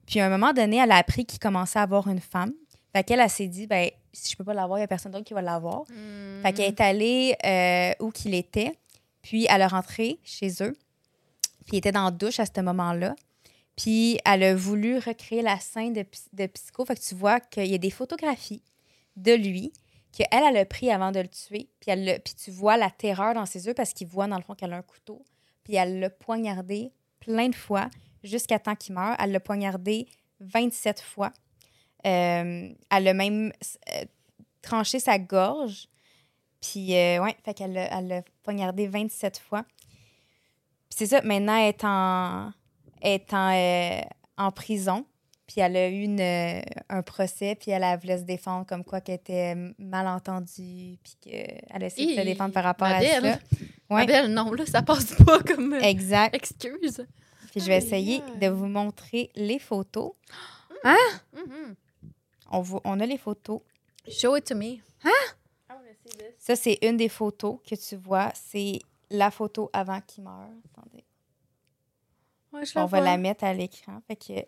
Puis, à un moment donné, elle a appris qu'il commençait à avoir une femme. Fait qu'elle, elle s'est dit, ben, si je peux pas l'avoir, il y a personne d'autre qui va l'avoir. Mm. Fait qu'elle est allée euh, où qu'il était, puis elle est rentrée chez eux, puis il était dans la douche à ce moment-là. Puis elle a voulu recréer la scène de, de Psycho. Fait que tu vois qu'il y a des photographies de lui qu'elle, elle a pris avant de le tuer. Puis, elle puis tu vois la terreur dans ses yeux parce qu'il voit dans le fond qu'elle a un couteau. Puis elle l'a poignardé plein de fois jusqu'à temps qu'il meure. Elle l'a poignardé 27 fois. Euh, elle a même euh, tranché sa gorge. Puis, euh, ouais, fait qu'elle l'a- poignardé 27 fois. Puis c'est ça, maintenant, elle est en, elle est en, euh, en prison. Puis elle a eu une, un procès, puis elle, elle voulait se défendre comme quoi qu'elle était mal entendue, puis qu'elle a essayé de se défendre par rapport ma à belle. ça. Ma Ouais. belle, non, là, ça passe pas comme Exact. excuse. Puis je vais essayer de vous montrer les photos. Mhm. On, voit- on a les photos. Show it to me. Ça, c'est une des photos que tu vois. C'est la photo avant qu'il meure. Attendez. Ouais, je On la va vois. la mettre à l'écran. Fait que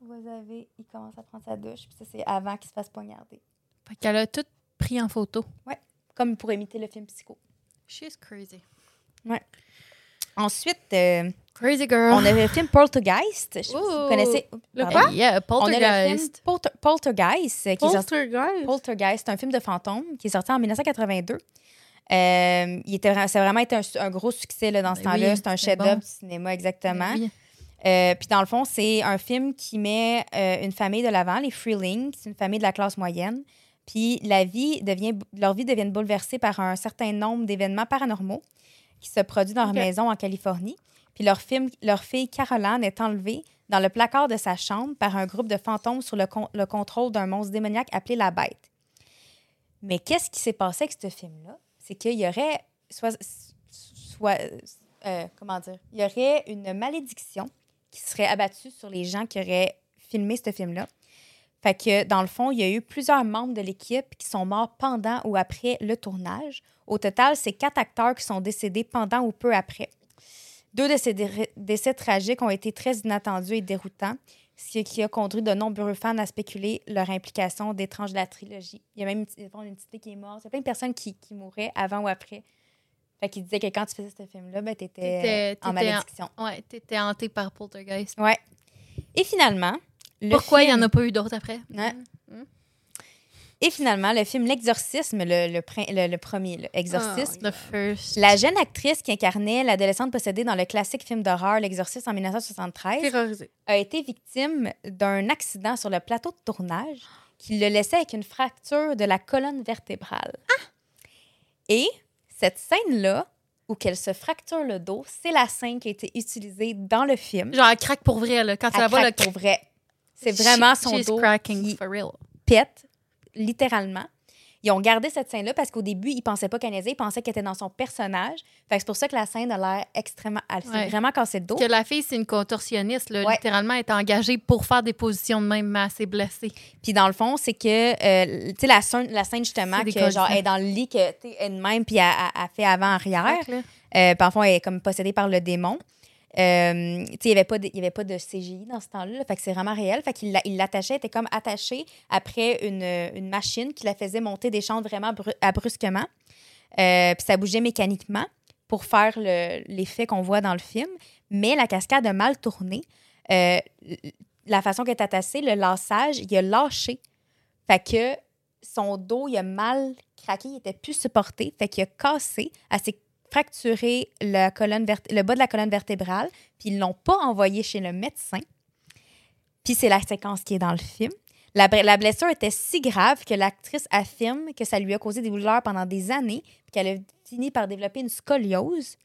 vous avez, il commence à prendre sa douche, puis ça, c'est avant qu'il se fasse poignarder. Fait qu'elle a tout pris en photo. Comme pour imiter le film Psycho. She's crazy. Ensuite, euh, Crazy girl. on a le film Poltergeist. Je sais pas si vous connaissez. Le quoi? Yeah, On a le film Poltergeist. Polter- Poltergeist, euh, qui est sorti Poltergeist. Poltergeist, c'est un film de fantôme qui est sorti en 1982. Euh, il était, vra- ça a vraiment été un, gros succès là, dans ce Ben temps-là. oui, c'est un chef-d'œuvre bon. du cinéma, exactement. Oui. Euh, puis dans le fond, c'est un film qui met euh, une famille de l'avant, les Freelings, c'est une famille de la classe moyenne. Puis la vie devient, leur vie devient bouleversée par un certain nombre d'événements paranormaux qui se produisent dans leur maison en Californie. Puis leur, film, leur fille Caroline est enlevée dans le placard de sa chambre par un groupe de fantômes sous le, con- le contrôle d'un monstre démoniaque appelé la Bête. Mais qu'est-ce qui s'est passé avec ce film-là? C'est qu'il y aurait euh, comment dire, il y aurait une malédiction qui serait abattue sur les gens qui auraient filmé ce film-là. Fait que, dans le fond, il y a eu plusieurs membres de l'équipe qui sont morts pendant ou après le tournage. Au total, c'est quatre acteurs qui sont décédés pendant ou peu après. Deux de ces dé- décès tragiques ont été très inattendus et déroutants, ce qui a conduit de nombreux fans à spéculer leur implication d'étranges de la trilogie. Il y a même une, petite- une petite fille qui est morte. Il y a plein de personnes qui, qui mouraient avant ou après. Fait qu'ils disaient que quand tu faisais ce film-là, ben, tu étais T'étais- en t'étais en- malédiction. Ouais, t'étais hanté par Poltergeist. Ouais. Et finalement, le Pourquoi il n'y film- en a pas eu d'autres après? Ouais. Mm. Et finalement, le film L'Exorcisme, le, le, prin- le- le premier, Ah, L'Exorcisme. The first. La jeune actrice qui incarnait l'adolescente possédée dans le classique film d'horreur L'Exorcisme en 1973 Terrorisé. a été victime d'un accident sur le plateau de tournage qui le laissait avec une fracture de la colonne vertébrale. Et cette scène-là, où qu'elle se fracture le dos, c'est la scène qui a été utilisée dans le film. Genre, elle craque pour vrai, là. Quand Elle vois, le craque pour vrai. C'est vraiment son dos cracking qui for real. pète, littéralement. Ils ont gardé cette scène-là parce qu'au début, ils pensaient pas qu'elle niaisait, ils pensaient qu'elle était dans son personnage. Fait c'est pour ça que la scène a l'air extrêmement. Elle s'est Ouais. vraiment cassée de dos. Que la fille, c'est une contorsionniste, là, Ouais. littéralement, elle est engagée pour faire des positions de même, mais s'est blessée. Puis dans le fond, c'est que, euh, tu sais, la scène, la scène justement, que genre, elle est dans le lit, que, tu elle est de même, puis elle, elle- elle fait avant-arrière. Euh, fond, elle est comme possédée par le démon. Euh, il n'y avait, pas de- CGI dans ce temps-là. là. Fait que c'est vraiment réel. Fait qu'il l'a- il l'attachait, était comme attachée après une, une machine qui la faisait monter des chambres vraiment bru-. Euh, puis ça bougeait mécaniquement pour faire le- l'effet qu'on voit dans le film. Mais la cascade a mal tourné. Euh, la façon qu'elle est attachée, le lassage, il a lâché. Fait que son dos, il a mal craqué, il était plus supporté. Fait qu'il a cassé. Elle fracturé la colonne le bas de la colonne vertébrale, puis ils l'ont pas envoyé chez le médecin. Puis c'est la séquence qui est dans le film. La, la blessure était si grave que l'actrice affirme que ça lui a causé des douleurs pendant des années, puis qu'elle a fini par développer une scoliose.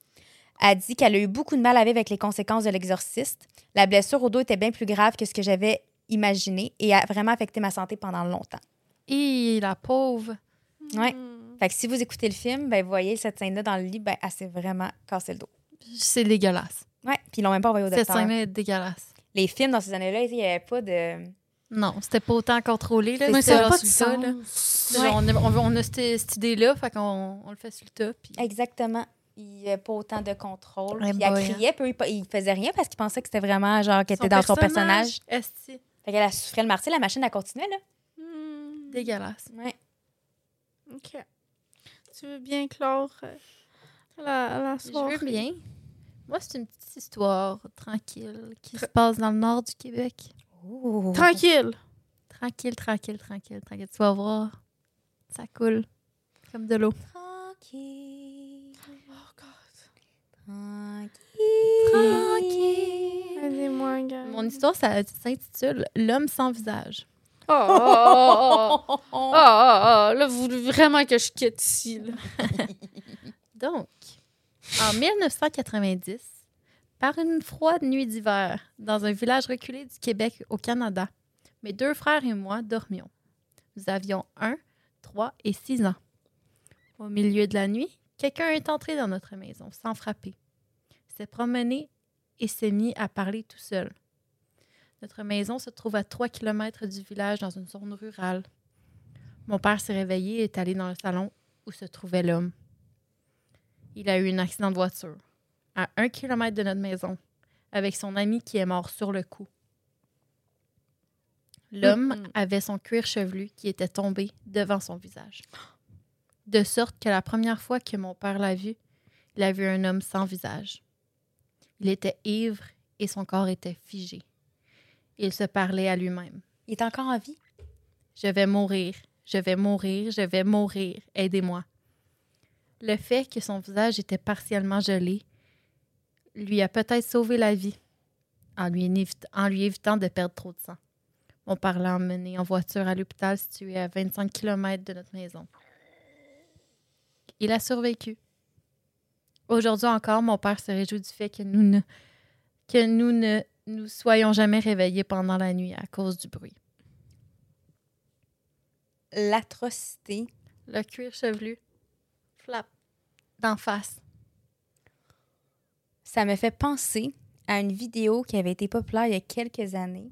Elle dit qu'elle a eu beaucoup de mal à vivre avec les conséquences de l'exorciste. La blessure au dos était bien plus grave que ce que j'avais imaginé et a vraiment affecté ma santé pendant longtemps. Et la pauvre. Ouais. Fait que si vous écoutez le film, ben, vous voyez cette scène-là dans le lit, ben, elle s'est vraiment cassé le dos. C'est dégueulasse. Ouais, puis ils l'ont même pas envoyé au Cette docteur. scène-là est dégueulasse. Les films dans ces années-là, il n'y avait pas de. Non, c'était pas autant contrôlé. Là, Mais C'était ça pas de tas, là. On, a, on a- on a cette, cette idée-là, fait qu'on on le fait sur le tas. Puis... Exactement. Il n'y avait pas autant de contrôle. Puis elle boy, hein. criait, puis il, faisait rien parce qu'il pensait que c'était vraiment genre qu'elle était dans son personnage. Esti. Fait qu'elle a souffrait le martyr, la machine, elle continuait, là. Hmm, Dégueulasse. Ouais. OK. Tu veux bien clore euh, la, la Je soirée? veux bien. Moi, c'est une petite histoire tranquille qui se passe dans le nord du Québec. Oh. Tranquille. Tranquille, tranquille, tranquille, tranquille. Tu vas voir. Ça coule. Comme de l'eau. Tranquille. Oh, God. Tranquille. Tranquille. Aidez-moi, gars. Mon histoire, ça s'intitule L'homme sans visage. Oh, oh, oh, oh, oh. Là, vous voulez vraiment que je quitte ici, là. Donc, en 1990, par une froide nuit d'hiver, dans un village reculé du Québec au Canada, mes deux frères et moi dormions. Nous avions 1, 3 et 6 ans. Au milieu de la nuit, quelqu'un est entré dans notre maison sans frapper. S'est promené et s'est mis à parler tout seul. Notre maison se trouve à 3 km du village dans une zone rurale. Mon père s'est réveillé et est allé dans le salon où se trouvait l'homme. Il a eu un accident de voiture à un kilomètre de notre maison avec son ami qui est mort sur le coup. L'homme avait son cuir chevelu qui était tombé devant son visage. De sorte que la première fois que mon père l'a vu, il a vu un homme sans visage. Il était ivre et son corps était figé. Il se parlait à lui-même. Il est encore en vie? Je vais mourir, je vais mourir, je vais mourir, aidez-moi. Le fait que son visage était partiellement gelé lui a peut-être sauvé la vie en lui, évit- en lui évitant de perdre trop de sang. Mon père l'a emmené en voiture à l'hôpital situé à 25 km de notre maison. Il a survécu. Aujourd'hui encore, mon père se réjouit du fait que nous ne, que nous ne nous soyons jamais réveillés pendant la nuit à cause du bruit. L'atrocité. Le cuir chevelu. Flap. D'en face. Ça me fait penser à une vidéo qui avait été populaire il y a quelques années.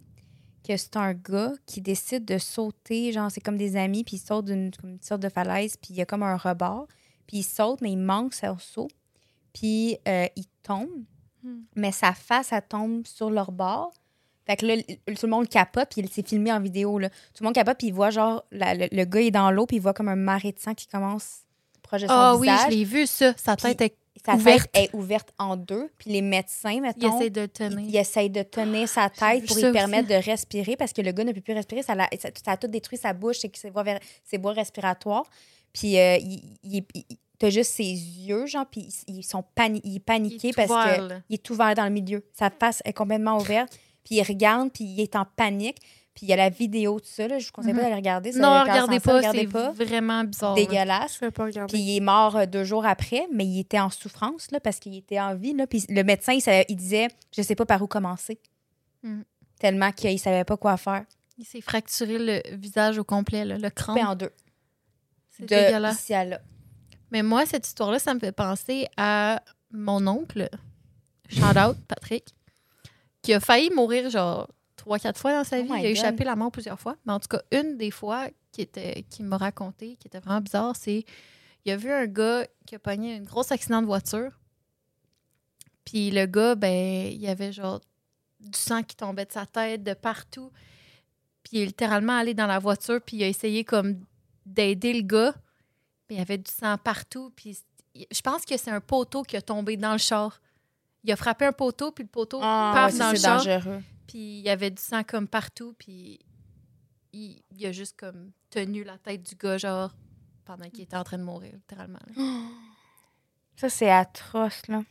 Que c'est un gars qui décide de sauter, genre c'est comme des amis, puis il saute d'une une sorte de falaise, puis il y a comme un rebord. Puis il saute, mais il manque son saut. Puis euh, il tombe, Hmm. mais sa face, elle tombe sur leur bord. Fait que là, tout le monde capote, puis il s'est filmé en vidéo. Là. Tout le monde capote, puis il voit genre, la- le, le gars est dans l'eau, puis il voit comme un marais de sang qui commence proche de son Ah oui, visage. je l'ai vu, ça. Sa tête est... Sa ouverte. tête est ouverte en deux, puis les médecins, mettons, essaie de le ils, tenir. ils essayent de tenir sa j'ai tête pour lui permettre de respirer parce que le gars ne peut plus respirer. Ça, l'a- ça, ça a tout détruit sa bouche, que ses voies, ver- ses voies respiratoires. Puis euh, il, il, il- t'as juste ses yeux, genre, puis ils, sont pani- il est Il est paniqué parce vert, que là. il est tout vert dans le milieu. Sa face est complètement ouverte. Puis il regarde, puis il est en panique. Puis il y a la vidéo de ça. Là. Je vous conseille pas de la regarder. ça, Non, regardez pas, c'est pas. vraiment bizarre. Dégueulasse. Je vais pas regarder. Puis il est mort euh, deux jours après, mais il était en souffrance là, parce qu'il était en vie. Là. Puis le médecin, il, savait- il disait Je sais pas par où commencer. Mm. Tellement qu'il savait pas quoi faire. Il s'est fracturé le visage au complet, là, le crâne. Coupé en deux. C'est de dégueulasse. ici à là. Mais moi, cette histoire-là, ça me fait penser à mon oncle, shout out, Patrick, qui a failli mourir genre trois, quatre fois dans sa Oh vie. Il a échappé la mort plusieurs fois. Mais en tout cas, une des fois qui, était, qui m'a raconté, qui était vraiment bizarre, c'est il a vu un gars qui a pogné un gros accident de voiture. Puis le gars, ben, il y avait genre du sang qui tombait de sa tête, de partout. Puis il est littéralement allé dans la voiture, puis il a essayé comme d'aider le gars. Puis il y avait du sang partout. Puis je pense que c'est un poteau qui a tombé dans le char. Il a frappé un poteau, puis le poteau Ah, paf ouais, dans ça, le c'est char. dangereux. Puis il y avait du sang comme partout, puis il, il a juste comme tenu la tête du gars, genre, pendant qu'il était en train de mourir, littéralement. là. Ça, c'est atroce, là.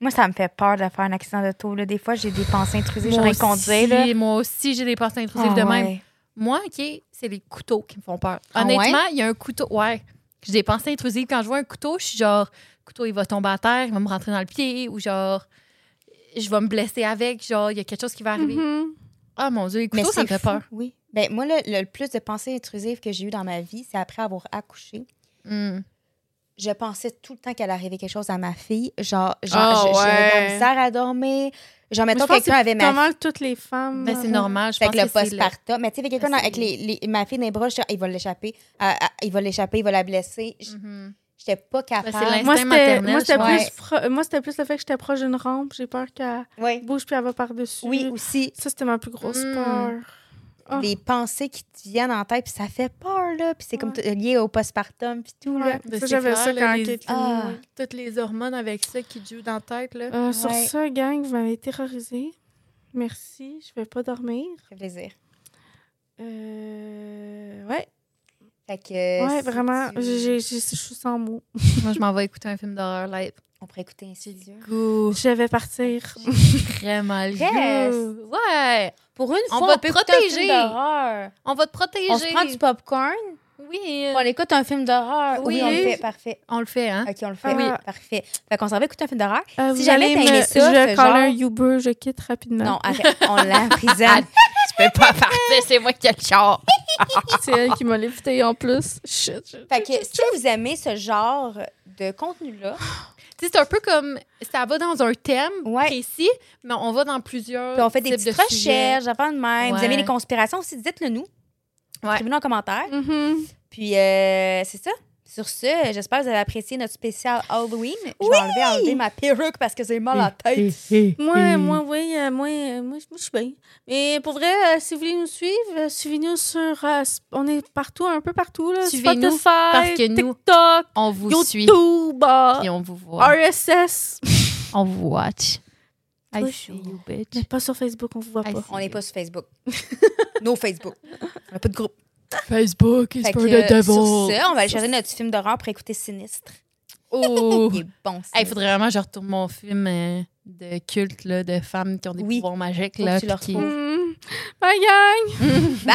Moi, ça me fait peur de faire un accident de taux. Là. Des fois, j'ai des pensées intrusives, conduire. Là. aussi, moi aussi, j'ai des pensées intrusives Ah, de même. Moi, OK, c'est les couteaux qui me font peur. Ah Honnêtement, il y a un couteau. Ouais. J'ai des pensées intrusives. Quand je vois un couteau, je suis genre, le couteau, il va tomber à terre, il va me rentrer dans le pied, ou genre, je vais me blesser avec, genre, il y a quelque chose qui va arriver. Mhm. Ah mon Dieu, les Mais couteaux, ça me fait fou, peur. Oui. Ben, moi, le, le plus de pensées intrusives que j'ai eues dans ma vie, c'est après avoir accouché. Hmm. Je pensais tout le temps qu'elle arrivait quelque chose à ma fille. Genre, genre je- j'avais de la ouais. misère à dormir. Genre, Mais mettons, je quelqu'un avait c'est ma fille. mal toutes les femmes. Ben, c'est euh, normal. Je Fait pense que le que le- postpartum. Mais tu sais, quelqu'un Ben, avec les, les- ma fille dans les bras, je dis, Ah, il va l'échapper. Ah, il va l'échapper, il va la blesser. J- Mhm. J'étais pas c'est capable. Moi, c'était maternel, moi, c'était je plus, plus le fait que j'étais proche d'une rampe. J'ai peur qu'elle Oui. bouge puis elle va par-dessus. Oui, aussi. Ça, c'était ma plus grosse Mm. peur. Ah. Les pensées qui te viennent en tête, puis ça fait peur, là. Puis c'est comme Ouais. lié au postpartum, puis tout, là. Ouais. J'avais ça quand les- Ah. Toutes les hormones avec ça qui jouent dans la tête, là. Euh, Sur Ouais. ça, gang, vous m'avez terrorisée. Merci, je vais pas dormir. Ça fait plaisir. Euh... Ouais, Fait que. ouais, si vraiment, tu- je suis sans mots. Moi, je m'en vais écouter un film d'horreur live. On pourrait écouter Insidieux. Goût. Je vais partir. Vraiment le Yes. Pour une On fois, va on peut te écouter un film protéger. d'horreur. On va te protéger. On se prend du popcorn, Oui. on écoute un film d'horreur. Oui. Oui, on le fait, parfait. On le fait, hein? OK, on le fait. Ah. Oui, parfait. Fait qu'on s'en va écooter un film d'horreur. Euh, Si jamais t'as me- aimé ça, je genre- un Uber, je quitte rapidement. Non, arrête, on prison. Tu peux pas partir, c'est moi qui ai le char. C'est elle qui m'a lévité en plus. Shit. shit. Fait que si vous aimez ce genre de contenu-là, c'est un peu comme. Ça va dans un thème Ouais. précis, mais on va dans plusieurs. puis on fait des de petites sujets. recherches, j'apprends de même. Vous aimez les conspirations aussi, dites-le nous. Écrivez-nous en commentaire. Mhm. Puis euh, c'est ça. Sur ce, j'espère que vous avez apprécié notre spécial Halloween. Je vais enlever, enlever ma perruque parce que j'ai mal à la tête. Moi, moi, oui, euh, moi, euh, moi, je- suis bien. Mais pour vrai, euh, si vous voulez nous suivre, euh, suivez-nous sur. euh, on est partout, un peu partout. Là, Suivez-nous Spotify, parce que nous, TikTok, On vous suit. YouTube, euh, Puis on vous voit. RSS. On vous watch. I Toi, see you, bitch. Mais pas sur Facebook, on vous voit I pas. On n'est pas sur Facebook. no Facebook. On n'a pas de groupe. Facebook is for que, the devil. sur ce, on va aller chercher notre film d'horreur pour écouter Sinistre. Oh. Il est bon, Il faudrait vraiment que je retourne mon film euh, de culte là, de femmes qui ont des Oui. pouvoirs magiques. Faut que Là, tu le puis qui- retrouves. Mm. Bye, gang! Bye!